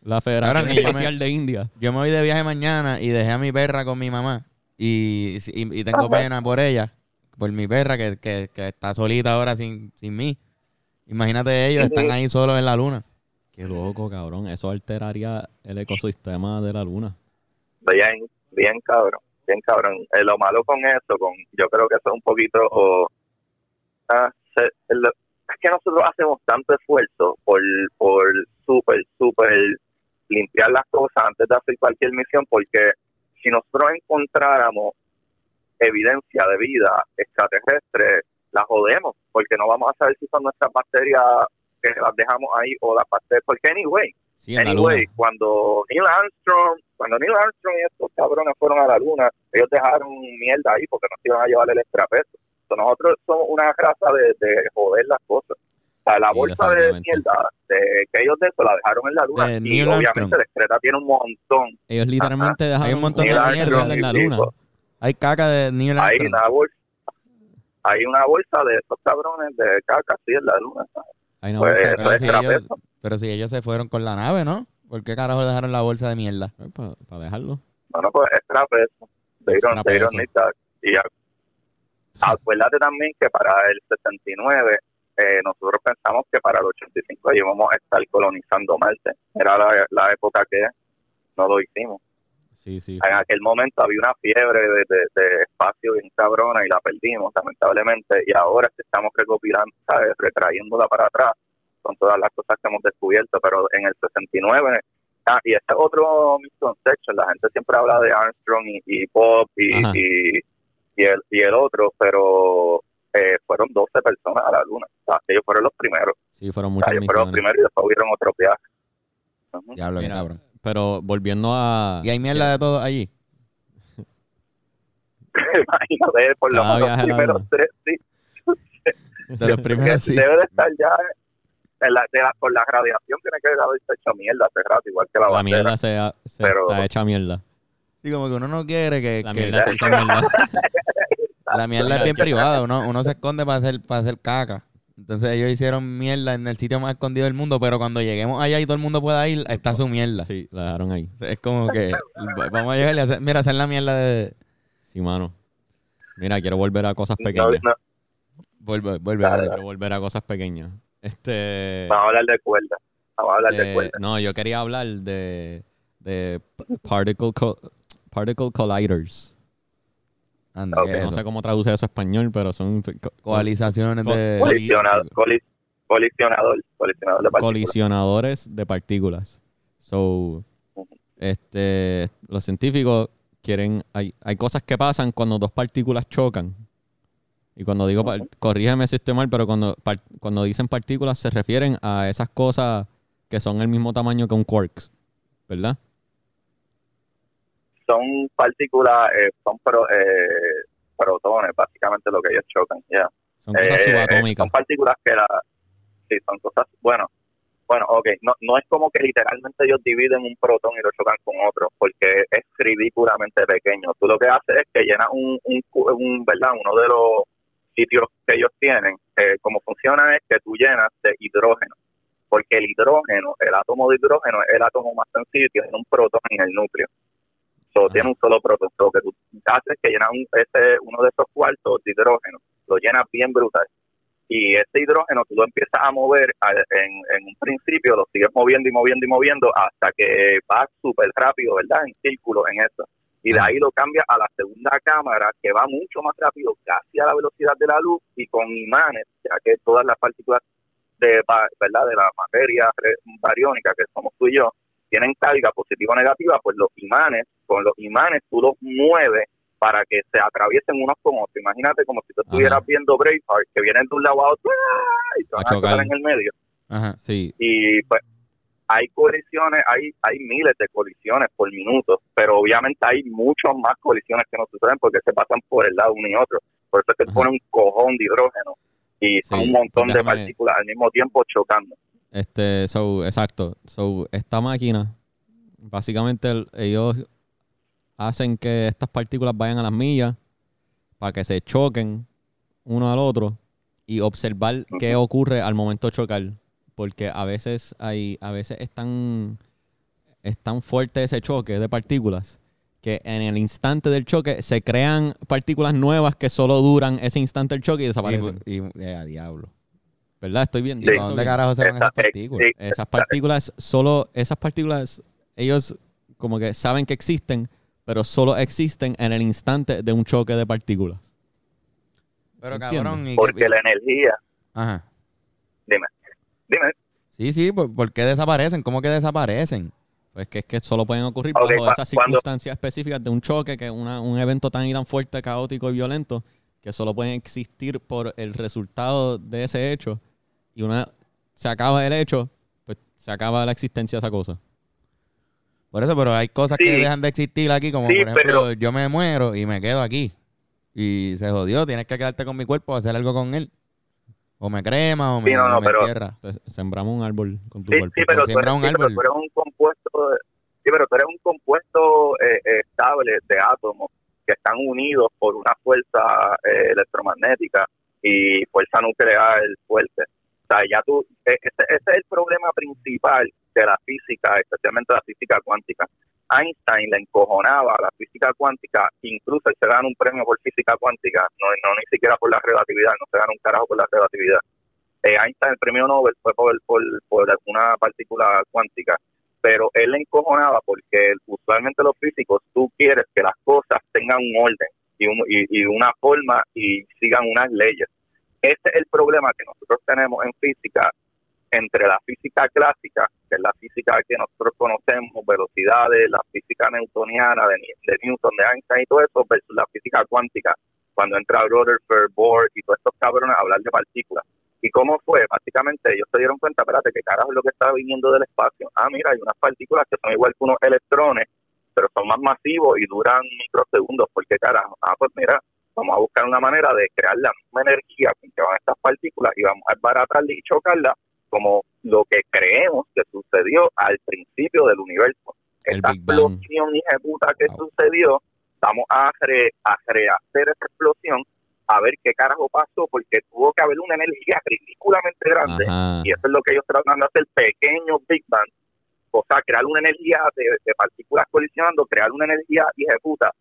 la Federación Cabrón, y yo me- Espacial de India. Yo me voy de viaje mañana y dejé a mi perra con mi mamá. Y, y, y tengo pena por ella, por mi perra que, que, que está solita ahora sin, sin mí. Imagínate ellos, están ahí solos en la luna. Qué loco, cabrón. Eso alteraría el ecosistema de la luna. bien, bien cabrón, bien cabrón. Eh, lo malo con eso, con yo creo que eso es un poquito, o, ah, se- es que nosotros hacemos tanto esfuerzo por, por súper, súper limpiar las cosas antes de hacer cualquier misión, porque si nosotros encontráramos evidencia de vida extraterrestre, la jodemos, porque no vamos a saber si son nuestras bacterias que las dejamos ahí o las bacterias, porque anyway, Sí, Anyway, cuando Neil Armstrong, cuando Neil Armstrong y estos cabrones fueron a la luna, ellos dejaron mierda ahí porque no se iban a llevar el extrapeso. So, nosotros somos una raza de, de joder las cosas. O sea, la bolsa de mierda de que ellos de eso la dejaron en la luna De y Neil obviamente excreta tiene un montón. Ellos literalmente dejaron Hay un montón de mierda en la luna. Hay caca de Neil Hay Armstrong. una bolsa hay una bolsa de esos cabrones de caca así en la luna. Pues, bolsa Pero si, es ellos, extrapeso. pero si ellos se fueron con la nave, ¿no? ¿Por qué carajo dejaron la bolsa de mierda? para dejarlo. No, no, pues extrapeso. They don't, Extra they don't peso. need that. Y a- acuérdate también que para el 69 eh, nosotros pensamos que para el 85 íbamos a estar colonizando Marte. Era la, la época que no lo hicimos. Sí, sí. En aquel momento había una fiebre de, de- de espacio bien cabrona y la perdimos, lamentablemente. Y ahora es que estamos recopilando, ¿sabes? retrayéndola para atrás con todas las cosas que hemos descubierto. Pero en el 69, ah, y este es otro misconception, la gente siempre habla de Armstrong y, y Bob y, y, y el, y el otro, pero eh, fueron 12 personas a la luna. O sea, ellos fueron los primeros. Sí, fueron O sea, muchas ellos fueron los primeros y después hubieron otros viajes. Ujú. Diablo, qué Mira, cabrón. Pero volviendo a... Y hay mierda de todo allí. Imagínate, por lo menos los la primeros tres, sí. De los primeros, sí. Debe de estar ya en la, de la- por la radiación, tiene que haberse hecho mierda hace rato, igual que la, La bandera. mierda se, ha- se Pero- está hecha mierda. Sí, como que uno no quiere que... La que- mierda se hizo mierda. La mierda es bien privada, uno, uno se esconde para hacer, para hacer caca. Entonces ellos hicieron mierda en el sitio más escondido del mundo, pero cuando lleguemos allá y todo el mundo pueda ir, está su mierda. Sí, la dejaron ahí. Es como que vamos a llegar y hacer, mira, hacer la mierda de... Sí, mano. Mira, quiero volver a cosas No, pequeñas. no, Vuelve, vuelve. Dale, vuelve. Quiero volver a cosas pequeñas. Este. vamos a hablar de cuerda. Vamos a hablar de eh, cuerda. no, yo quería hablar de, de particle, co- particle colliders. Anda, Ok. ¿qué es No sé cómo traduce eso a español, pero son co- Coalizaciones Co- de... coli- Colisionador, coli- colisionador, colisionador de partículas. colisionadores de partículas. So, este, los científicos quieren, hay, hay cosas que pasan cuando dos partículas chocan. Y cuando digo, par- corrígeme si estoy mal, pero cuando, par- cuando dicen partículas se refieren a esas cosas que son el mismo tamaño que un quarks, ¿verdad? Son partículas, eh, son pro- eh, protones, básicamente lo que ellos chocan. ya. Son cosas Eh, subatómicas. Son partículas que la, sí, son cosas, bueno, bueno, ok, no, no es como que literalmente ellos dividen un protón y lo chocan con otro, porque es ridículamente pequeño. Tú lo que haces es que llenas un, un, ¿verdad? Uno de los sitios que ellos tienen, eh, como funciona es que tú llenas de hidrógeno, porque el hidrógeno, el átomo de hidrógeno es el átomo más sencillo y tiene un protón en el núcleo. So, tiene un solo protón. Lo que tú haces es que llenas un, ese, uno de esos cuartos de hidrógeno, lo llenas bien brutal. Y ese hidrógeno tú lo empiezas a mover a- en, en un principio, lo sigues moviendo y moviendo y moviendo hasta que va súper rápido, ¿verdad? En círculo en eso. Y de ahí lo cambia a la segunda cámara, que va mucho más rápido, casi a la velocidad de la luz y con imanes, ya que todas las partículas de, ¿verdad? de la materia bariónica, que somos tú y yo, tienen carga positiva o negativa, pues los imanes, con los imanes tú los mueves para que se atraviesen unos con otros. Imagínate como si tú estuvieras Ajá. viendo Braveheart, que vienen de un lado a otro ¡ah! y se van A a chocar en el medio. Ajá. Sí, Y pues hay colisiones, hay hay miles de colisiones por minuto, pero obviamente hay muchas más colisiones que no suceden porque se pasan por el lado uno y otro. Por eso es que pone un cojón de hidrógeno y son Sí, un montón de partículas al mismo tiempo chocando. Este, so, exacto. So, esta máquina, básicamente el- ellos hacen que estas partículas vayan a las millas para que se choquen uno al otro y observar qué ocurre al momento de chocar. Porque a veces hay, a veces es tan, es tan fuerte ese choque de partículas que en el instante del choque se crean partículas nuevas que solo duran ese instante del choque y desaparecen. Y, y- eh, a diablo. ¿Verdad? Estoy bien. ¿Y Sí. dónde carajo se van Esa- esas partículas? sí, Esas partículas solo, esas partículas, ellos como que saben que existen, pero solo existen en el instante de un choque de partículas. Pero cabrón, ¿y qué- Porque la energía, Ajá. dime, dime, Sí, sí, ¿por, por qué desaparecen? ¿Cómo que desaparecen? Pues que es que solo pueden ocurrir Ok, bajo esas cuando- circunstancias específicas de un choque, que es una- un evento tan y tan fuerte, caótico y violento, que solo pueden existir por el resultado de ese hecho. Y una se acaba el hecho, pues se acaba la existencia de esa cosa. Por eso, pero hay cosas Sí. que dejan de existir aquí, como Sí, por ejemplo, pero- yo me muero y me quedo aquí. Y se jodió, tienes que quedarte con mi cuerpo, hacer algo con él. O me crema, o me, Sí, no, no, o me pero- entierra. Entonces, sembramos un árbol con tu Sí, cuerpo. sí, pero, tú eres, un sí, pero árbol. tú eres un compuesto, de- sí, pero tú eres un compuesto eh, eh, estable de átomos que están unidos por una fuerza eh, electromagnética y fuerza nuclear fuerte. Sea, ya tú, eh, ese, ese es el problema principal de la física, especialmente la física cuántica. Einstein le encojonaba a la física cuántica, incluso él se gana un premio por física cuántica, no, ni siquiera por la relatividad, no se gana un carajo por la relatividad. Eh, Einstein, el premio Nobel fue por, por, por una partícula cuántica, pero él le encojonaba porque usualmente los físicos, tú quieres que las cosas tengan un orden y, un- y una forma y sigan unas leyes. Ese es el problema que nosotros tenemos en física entre la física clásica, que es la física que nosotros conocemos, velocidades, la física newtoniana de, de Newton, de Einstein y todo eso, versus la física cuántica, cuando entra Rutherford, Bohr y todos estos cabrones a hablar de partículas. ¿Y cómo fue? Básicamente ellos se dieron cuenta, espérate, que carajo es lo que está viniendo del espacio. Ah, mira, hay unas partículas que son igual que unos electrones, pero son más masivos y duran microsegundos. ¿Por qué carajo? Ah, pues mira, vamos a buscar una manera de crear la misma energía con que van estas partículas y vamos a baratarla y chocarla como lo que creemos que sucedió al principio del universo. El Esta explosión puta que Wow. sucedió, vamos a, re- a rehacer esa explosión a ver qué carajo pasó, porque tuvo que haber una energía ridículamente grande, Ajá. y eso es lo que ellos tratan de hacer, pequeños Big Bang, o sea, crear una energía de, de partículas colisionando, crear una energía y ejecuta.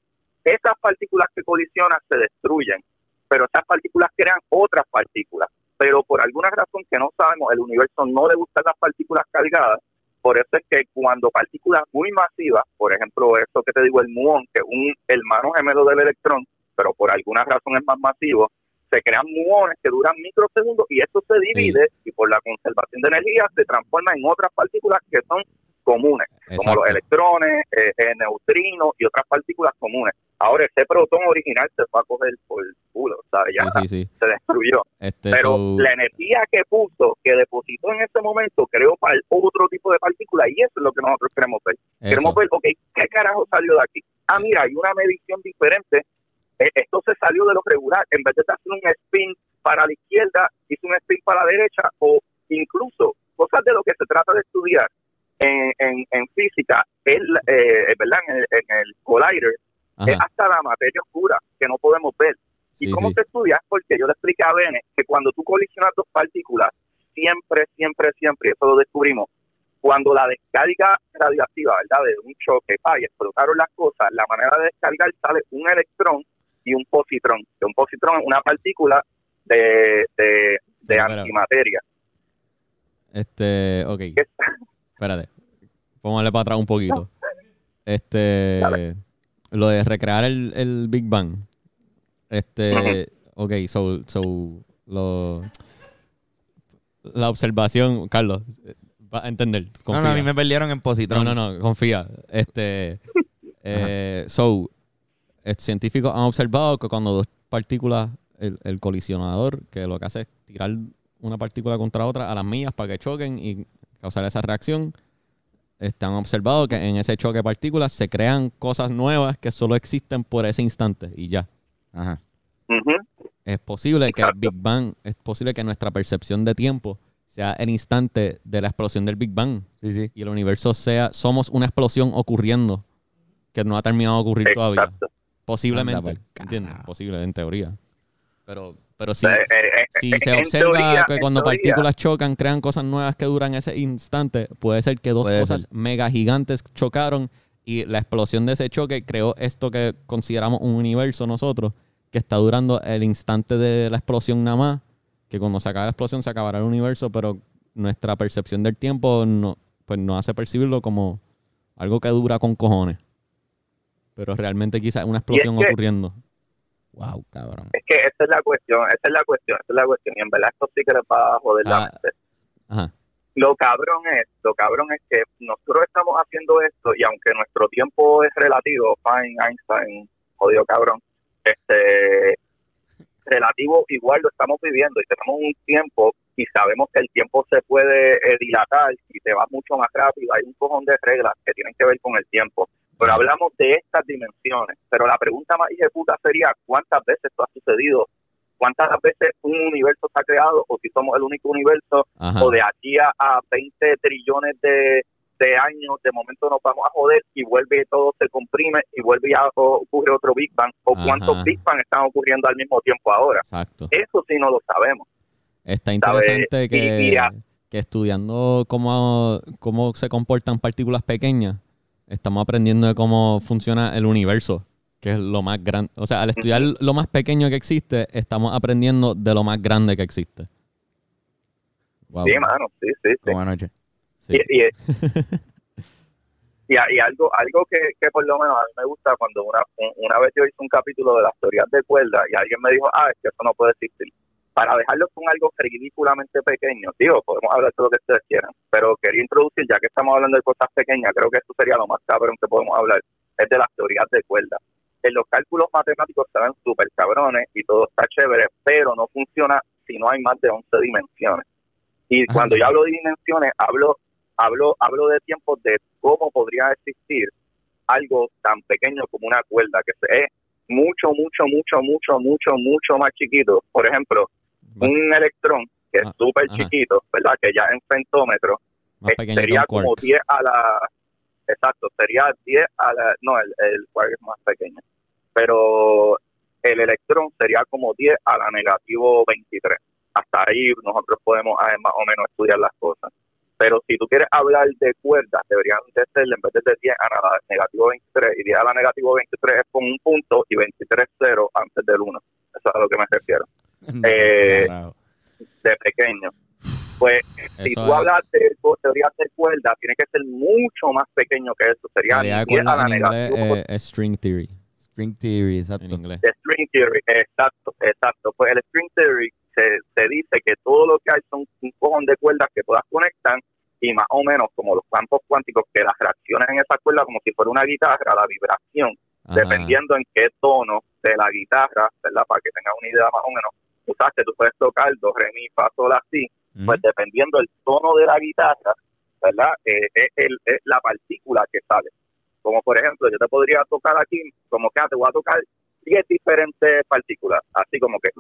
Esas partículas que colisionan se destruyen, pero esas partículas crean otras partículas. Pero por alguna razón que no sabemos, el universo no le gustan las partículas cargadas, por eso es que cuando partículas muy masivas, por ejemplo, eso que te digo, el muón, que es un hermano gemelo del electrón, pero por alguna razón es más masivo, se crean muones que duran microsegundos y esto se divide y por la conservación de energía se transforma en otras partículas que son comunes, como los electrones, eh, eh, neutrinos y otras partículas comunes. Ahora ese protón original se va a coger por el culo, ¿sabes? Ya Sí, sí, sí. se destruyó. Este, Pero la energía que puso, que depositó en ese momento, creó para otro tipo de partículas y eso es lo que nosotros queremos ver. eso. Queremos ver, ok, ¿qué carajo salió de aquí? Ah, mira, hay una medición diferente. Eh, esto se salió de lo regular. En vez de hacer un spin para la izquierda, hizo un spin para la derecha o incluso cosas de lo que se trata de estudiar en, en, en física, es, la- eh, ¿verdad? En el, en el collider, Ajá. es hasta la materia oscura que no podemos ver. ¿Y Sí, cómo sí. se estudia? Porque yo le expliqué a Bene que cuando tú colisionas dos partículas, siempre, siempre, siempre, eso lo descubrimos, cuando la descarga radiactiva, ¿verdad? De un choque, pa, y explotaron las cosas, la manera de descargar sale un electrón y un positrón. Que un positrón es una partícula de, de, de antimateria. Este, ok. Espérate. Póngale para atrás un poquito. Este, lo de recrear el, el Big Bang. Este, ok, so, so, lo, la observación, Carlos, va a entender. No, Confía. no, a mí me perdieron en positrón. No, no, no, confía. Este, eh, so, científicos han observado que cuando dos partículas, el, el colisionador, que lo que hace es tirar una partícula contra otra a las millas para que choquen y causar esa reacción, este, han observado que en ese choque de partículas se crean cosas nuevas que solo existen por ese instante y ya. Ajá. Es posible que el. Big Bang, es posible que nuestra percepción de tiempo sea el instante de la explosión del Big Bang Sí, sí. y el universo sea, somos una explosión ocurriendo que no ha terminado de ocurrir todavía. Exacto. Posiblemente, Anda pa'l ¿entiendes? Posible, en teoría. Pero, pero sí, Eh, eh, eh, si en se observa teoría- que cuando teoría- partículas chocan, crean cosas nuevas que duran ese instante, puede ser que dos cosas ser. mega gigantes chocaron y la explosión de ese choque creó esto que consideramos un universo nosotros, que está durando el instante de la explosión nada más, que cuando se acabe la explosión se acabará el universo, pero nuestra percepción del tiempo no, pues nos hace percibirlo como algo que dura con cojones. Pero realmente quizás es una explosión que- ocurriendo. Wow, cabrón. Es que esa es la cuestión, esa es la cuestión, esa es la cuestión. Y en verdad esto sí que les va a joder la Ah. mente. Ajá. Lo cabrón es, lo cabrón es que nosotros estamos haciendo esto y aunque nuestro tiempo es relativo, fine, Einstein, jodido cabrón, este relativo igual lo estamos viviendo y tenemos un tiempo y sabemos que el tiempo se puede eh, dilatar y te va mucho más rápido. Hay un cojón de reglas que tienen que ver con el tiempo. Pero hablamos de estas dimensiones. Pero la pregunta más puta sería cuántas veces esto ha sucedido, cuántas veces un universo se ha creado o si somos el único universo Ajá. o de aquí a, a 20 trillones de, de años, de momento nos vamos a joder y vuelve todo se comprime y vuelve y a- ocurre otro Big Bang. O Ajá. cuántos Big Bang están ocurriendo al mismo tiempo ahora. Exacto. Eso sí no lo sabemos. Está interesante que, y que estudiando cómo, cómo se comportan partículas pequeñas, estamos aprendiendo de cómo funciona el universo, que es lo más grande. O sea, al estudiar lo más pequeño que existe, estamos aprendiendo de lo más grande que existe. Wow. Sí, mano, sí, sí. sí. Como anoche. Sí. Y, y, y, y algo algo que, que por lo menos a mí me gusta cuando una, un- una vez yo hice un capítulo de las teorías de cuerda y alguien me dijo, ah, es que eso no puede existir. Para dejarlo con algo ridículamente pequeño, digo, podemos hablar de lo que ustedes quieran, pero quería introducir, ya que estamos hablando de cosas pequeñas, creo que eso sería lo más cabrón que podemos hablar, es de las teorías de cuerda. En los cálculos matemáticos se ven súper cabrones y todo está chévere, pero no funciona si no hay más de 11 dimensiones. Y Ajá. cuando yo hablo de dimensiones, hablo hablo hablo de tiempos de cómo podría existir algo tan pequeño como una cuerda que es mucho mucho mucho mucho mucho mucho más chiquito por ejemplo un electrón que es Ah, súper chiquito verdad que ya en femtómetros más eh, sería como quarks. 10 a la exacto sería 10 a la no el, el quark es más pequeño pero el electrón sería como 10 a la negativo 23. Hasta ahí nosotros podemos eh, más o menos estudiar las cosas. Pero si tú quieres hablar de cuerdas, deberían de ser en vez de 10 a la negativo 23. Y 10 a la negativo 23 es con un punto y 23 cero antes del 1. Eso es a lo que me refiero. Eh, Carajo. De pequeño. Pues si Eso tú es- hablas de teoría de cuerda, tiene que ser mucho más pequeño que eso. Sería Teoría de 10 a la cuerdas negativo es, es string theory. String theory, exacto. En inglés. de string theory, exacto, exacto. Pues el string theory se, se dice que todo lo que hay son un cojón de cuerdas que todas conectan y más o menos como los campos cuánticos que las reacciones en esa cuerda como si fuera una guitarra, la vibración, Ajá. dependiendo en qué tono de la guitarra, ¿verdad? Para que tengas una idea más o menos, que tú puedes tocar do, re, mi, fa, sol, así, Mm. pues dependiendo del tono de la guitarra, ¿verdad? Eh, es, el- es la partícula que sale. Como por ejemplo, yo te podría tocar aquí, como que ah, te voy a tocar 10 diferentes partículas, así como que...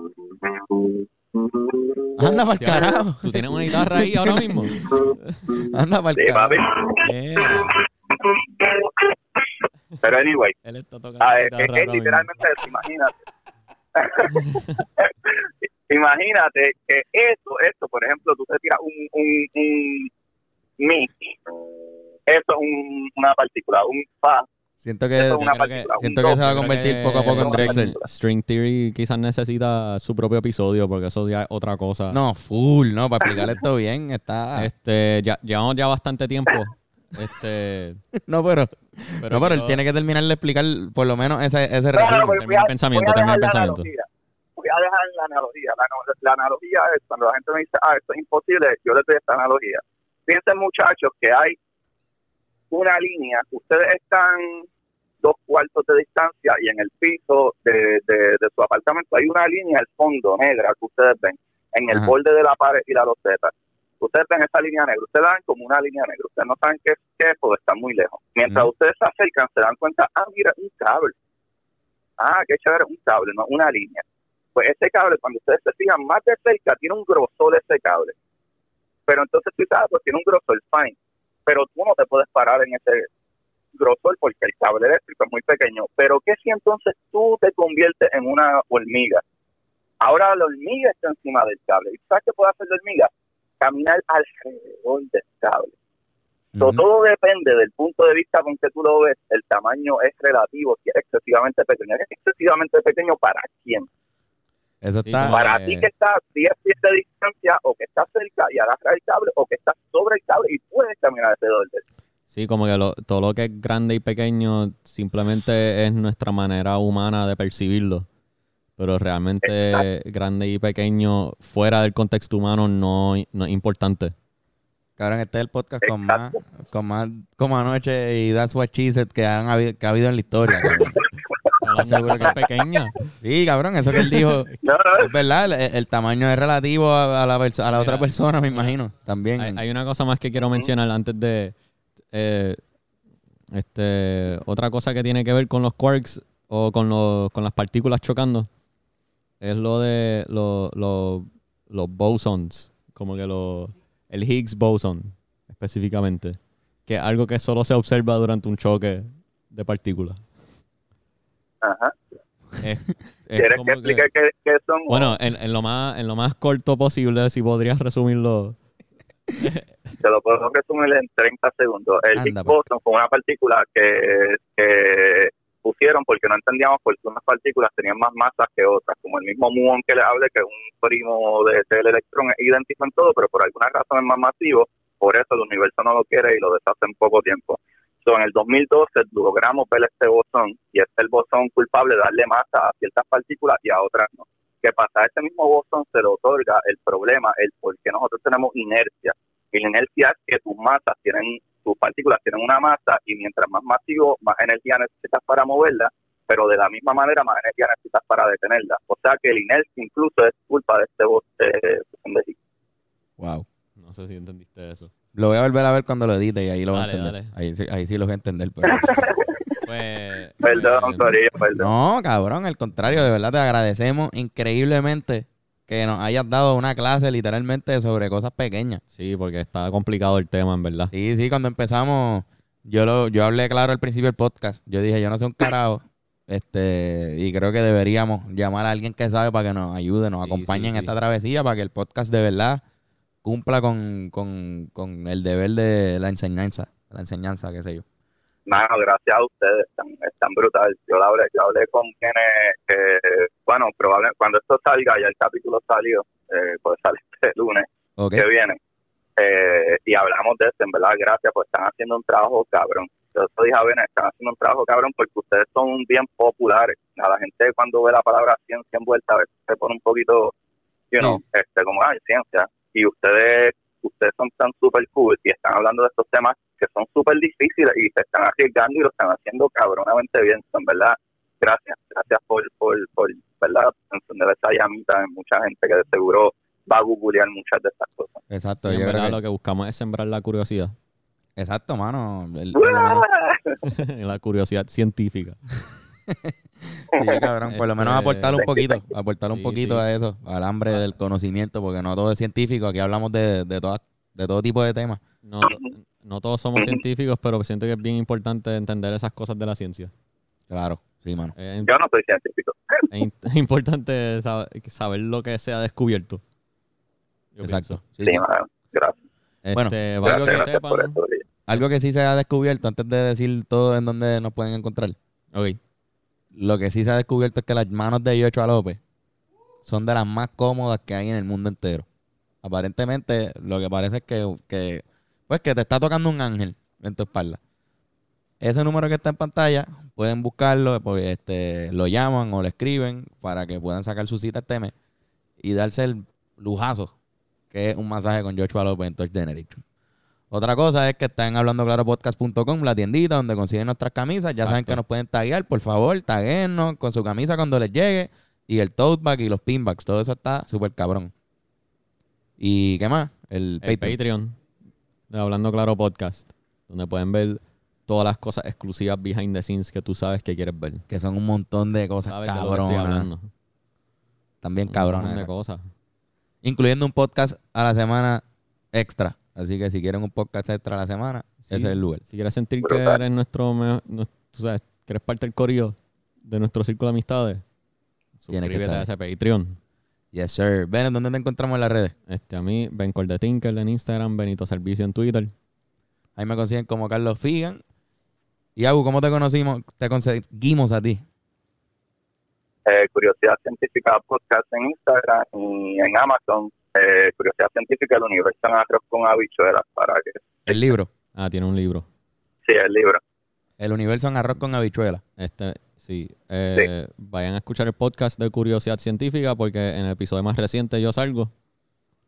Anda para el carajo. ¿Tú tienes una guitarra ahí ahora mismo? Anda para el Sí, papi. carajo. Eh, Pero anyway, él está tocando ah, es, literalmente eso, imagínate. imagínate que eso, esto, por ejemplo, tú te tiras un, un, un mi, eso es un- una partícula, un fa, Siento que, es una siento que se va a convertir que poco a poco en Drexel. String Theory quizás necesita su propio episodio porque eso ya es otra cosa. No, full, no, para explicar esto bien, está. Este, ya, llevamos ya bastante tiempo. Este, No, pero, pero, no, pero él tiene que terminar de explicar por lo menos ese, ese No, no, resumen. voy- termina el pensamiento, termina el dejar la pensamiento. analogía. Voy a dejar la analogía. La, analogía es cuando la gente me dice, ah, esto es imposible, yo les doy esta analogía. Piensen, muchachos, que hay una línea, ustedes están dos cuartos de distancia y en el piso de, de, de su apartamento hay una línea al fondo negra que ustedes ven en el Ajá. borde de la pared y la loseta. Ustedes ven esa línea negra, ustedes la ven como una línea negra, ustedes no saben qué es porque están muy lejos. Mientras ustedes se acercan, se dan cuenta, ah, mira, un cable. Ah, qué chévere, un cable, no una línea. Pues ese cable, cuando ustedes se fijan más de cerca, tiene un grosor ese cable. Pero entonces tú sabes, pues tiene un grosor, fine. Pero tú no te puedes parar en ese grosor porque el cable eléctrico es muy pequeño. Pero ¿qué si entonces tú te conviertes en una hormiga? Ahora la hormiga está encima del cable. ¿Y sabes qué puede hacer la hormiga? Caminar alrededor del cable. So. Todo depende del punto de vista con que tú lo ves. El tamaño es relativo, si es excesivamente pequeño. ¿Es excesivamente pequeño para quién? Eso Sí, está. Para Eh. ti que estás 10 pies de distancia o que estás cerca y agarras el cable o que estás sobre el cable y puedes caminar alrededor de él. Sí, como que lo- todo lo que es grande y pequeño simplemente es nuestra manera humana de percibirlo. Pero realmente grande y pequeño fuera del contexto humano no, no es importante. Cabrón, este es el podcast con más, con más como anoche y That's What She Said que, han habido, que ha habido en la historia. cabrón. Hablando de cosas pequeñas. Sí, cabrón, eso que él dijo. No, no, Es verdad, el, el tamaño es relativo a, a la, perso- a la otra persona, me imagino. También. Hay, hay una cosa más que quiero mencionar antes de. eh, este, otra cosa que tiene que ver con los quarks o con, los, con las partículas chocando es lo de lo- lo- los bosons, como que lo, el Higgs boson específicamente, que es algo que solo se observa durante un choque de partículas. Ajá. Es- es ¿Quieres que explique qué, qué son? bueno, en, en lo más, en lo más corto posible, si podrías resumirlo. Te lo puedo resumir en 30 segundos. El Anda, Higgs pues. fue una partícula que, que pusieron porque no entendíamos por qué unas partículas tenían más masas que otras, como el mismo muón que le hablé, que es un primo de- del electrón, es idéntico en todo, pero por alguna razón es más masivo, por eso el universo no lo quiere y lo deshace en poco tiempo. So, en el 2012 logramos ver este bosón y es el bosón culpable de darle masa a ciertas partículas y a otras no. ¿Qué pasa? A este mismo bosón se le otorga el problema, el por qué nosotros tenemos inercia. Y la inercia es que tus masas tienen, tus partículas tienen una masa y mientras más masivo, más energía necesitas para moverla, pero de la misma manera más energía necesitas para detenerla. O sea que la inercia incluso es culpa de este bosón de, Higgs. Wow. No sé si entendiste eso. Lo voy a volver a ver cuando lo edite y ahí lo voy a Dale, entender. dale. Ahí, sí- ahí sí lo voy a entender. pero- Pues, Perdón, Corillo, perdón. no, cabrón, al contrario, de verdad te agradecemos increíblemente que nos hayas dado una clase literalmente sobre cosas pequeñas. Sí, porque está complicado el tema, en verdad. Sí, sí, cuando empezamos, yo lo, yo hablé claro al principio del podcast. Yo dije, yo no sé un carajo. Este, y creo que deberíamos llamar a alguien que sabe para que nos ayude, nos Sí, acompañe sí, en sí. esta travesía, para que el podcast de verdad cumpla con, con, con el deber de la enseñanza, la enseñanza, qué sé yo. Mano, gracias a ustedes, están, están brutal. Yo hablé, yo hablé con quienes, eh, bueno, probablemente cuando esto salga, ya el capítulo salió, eh, pues sale este lunes que viene, eh, y hablamos de esto, en verdad, gracias, pues están haciendo un trabajo cabrón. Yo te dije a Bene, están haciendo un trabajo cabrón porque ustedes son bien populares. A la gente cuando ve la palabra ciencia envuelta, a veces se pone un poquito, you know, este, como, ay, ciencia. Y ustedes ustedes son tan super cool y están hablando de estos temas que son súper difíciles y se están arriesgando y lo están haciendo cabronamente bien. En verdad, gracias, gracias por, por, por ¿verdad? encender esa llamita en mucha gente que de seguro va a googlear muchas de estas cosas. Exacto, Sí, en verdad que- lo que buscamos es sembrar la curiosidad. exacto, mano. El- menos- la curiosidad científica. sí, cabrón, por lo menos Este, aportar un poquito, aportar un Sí, poquito sí. a eso, al hambre del conocimiento, porque no todo es científico, aquí hablamos de, de, todas, de todo tipo de temas. No, no todos somos científicos, pero siento que es bien importante entender esas cosas de la ciencia. Claro, sí, mano. Es, Yo no soy científico. es importante saber, saber lo que se ha descubierto. Yo Exacto. Sí, Sí, sí. mano, gracias. Bueno, Este, algo que sepan. eso. Algo que sí se ha descubierto antes de decir todo en donde nos pueden encontrar. Ok. Lo que sí se ha descubierto es que las manos de Yochoa López son de las más cómodas que hay en el mundo entero. Aparentemente, lo que parece es que, pues que te está tocando un ángel en tu espalda. Ese número que está en pantalla, pueden buscarlo, pues, este, lo llaman o le escriben para que puedan sacar su cita este y darse el lujazo que es un masaje con Joshua López en Touch Generation. Otra cosa es que están en hablandoclaropodcast.com, la tiendita donde consiguen nuestras camisas. Ya saben que nos pueden taguear, por favor, taguennos con su camisa cuando les llegue. Y el tote bag y los pinbacks, todo eso está súper cabrón. ¿Y qué más? El, El Patreon. Patreon de Hablando Claro Podcast, donde pueden ver todas las cosas exclusivas behind the scenes que tú sabes que quieres ver. Que son un montón de cosas cabronas. hablando. También Un cabronas. montón de cosas. Incluyendo un podcast a la semana extra. Así que si quieren un podcast extra a la semana, Sí. ese es el lugar. Si quieres sentir que eres nuestro, me- nues- tú sabes, que eres parte del corillo de nuestro círculo de amistades, que suscríbete a ese Patreon. Yes, sir. Ven, ¿dónde te encontramos en las redes? Este, a mí, Ben de Tinker en Instagram, Benito Servicio en Twitter. Ahí me consiguen como Carlos Figan. Y Agu, ¿cómo te conocimos? Te conseguimos a ti. Eh, Curiosidad Científica Podcast en Instagram y en Amazon. Eh, Curiosidad Científica, el universo en arroz con habichuelas para que... El libro. Ah, tiene un libro. Sí, el libro. El universo en arroz con habichuela. Este, sí. Eh, Vayan a escuchar el podcast de Curiosidad Científica porque en el episodio más reciente yo salgo.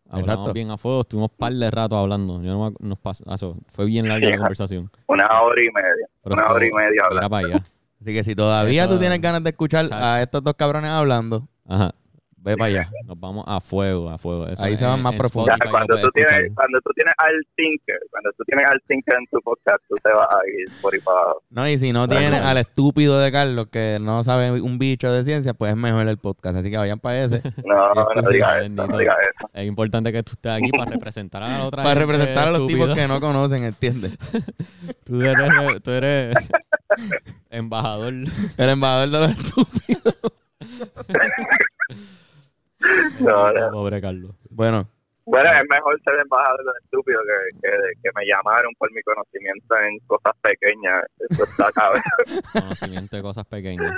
Hablamos Exacto. bien a fuego, estuvimos par de rato hablando. Yo no me- nos pas- ah, eso, fue bien larga la conversación. Una hora y media. Pero una hora y media hablando. para allá. Así que si todavía Eso- tú tienes ganas de escuchar a estos dos cabrones hablando, Ajá. Ve para allá. Nos vamos a fuego, a fuego. Eso Ahí se van más profundo. Cuando, tú tienes, escuchar. cuando tú tienes al Tinker, cuando tú tienes al Tinker en tu podcast, tú te vas a ir por ahí para abajo. No, y si no tienes al estúpido de Carlos que no sabe un bicho de ciencia, pues es mejor el podcast. Así que vayan para ese. No, no digas eso, no digas eso. Es importante que tú estés aquí para representar a la otra para representar a los tipos que no conocen, ¿entiendes? Tú eres, tú eres embajador. El embajador de los estúpidos. No, no. Pobre Carlos. Bueno, Bueno, es mejor ser embajador de los estúpidos que, que, que me llamaron por mi conocimiento en cosas pequeñas. Eso está cabrón. Conocimiento de cosas pequeñas.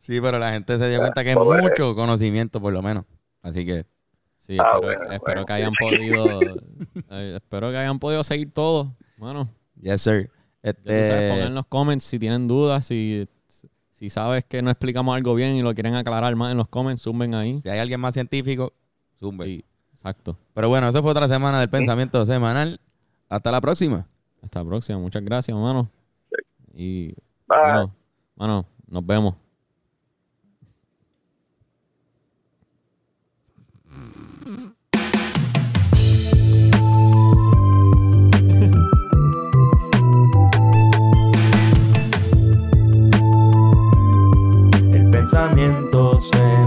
sí, pero la gente se dio cuenta que es mucho conocimiento, por lo menos. Así que, Sí, Ah, espero, bueno, espero bueno. que hayan podido eh, espero que hayan podido seguir todo. Bueno, yes, sir. Este, pongan en los comments si tienen dudas, si, si sabes que no explicamos algo bien y lo quieren aclarar más en los comments, suben ahí. si hay alguien más científico, zumbe. Sí, exacto. Pero bueno, eso fue otra semana del pensamiento semanal. Hasta la próxima. Hasta la próxima. Muchas gracias, mano. Y Bye. bueno, nos vemos. pensamientos en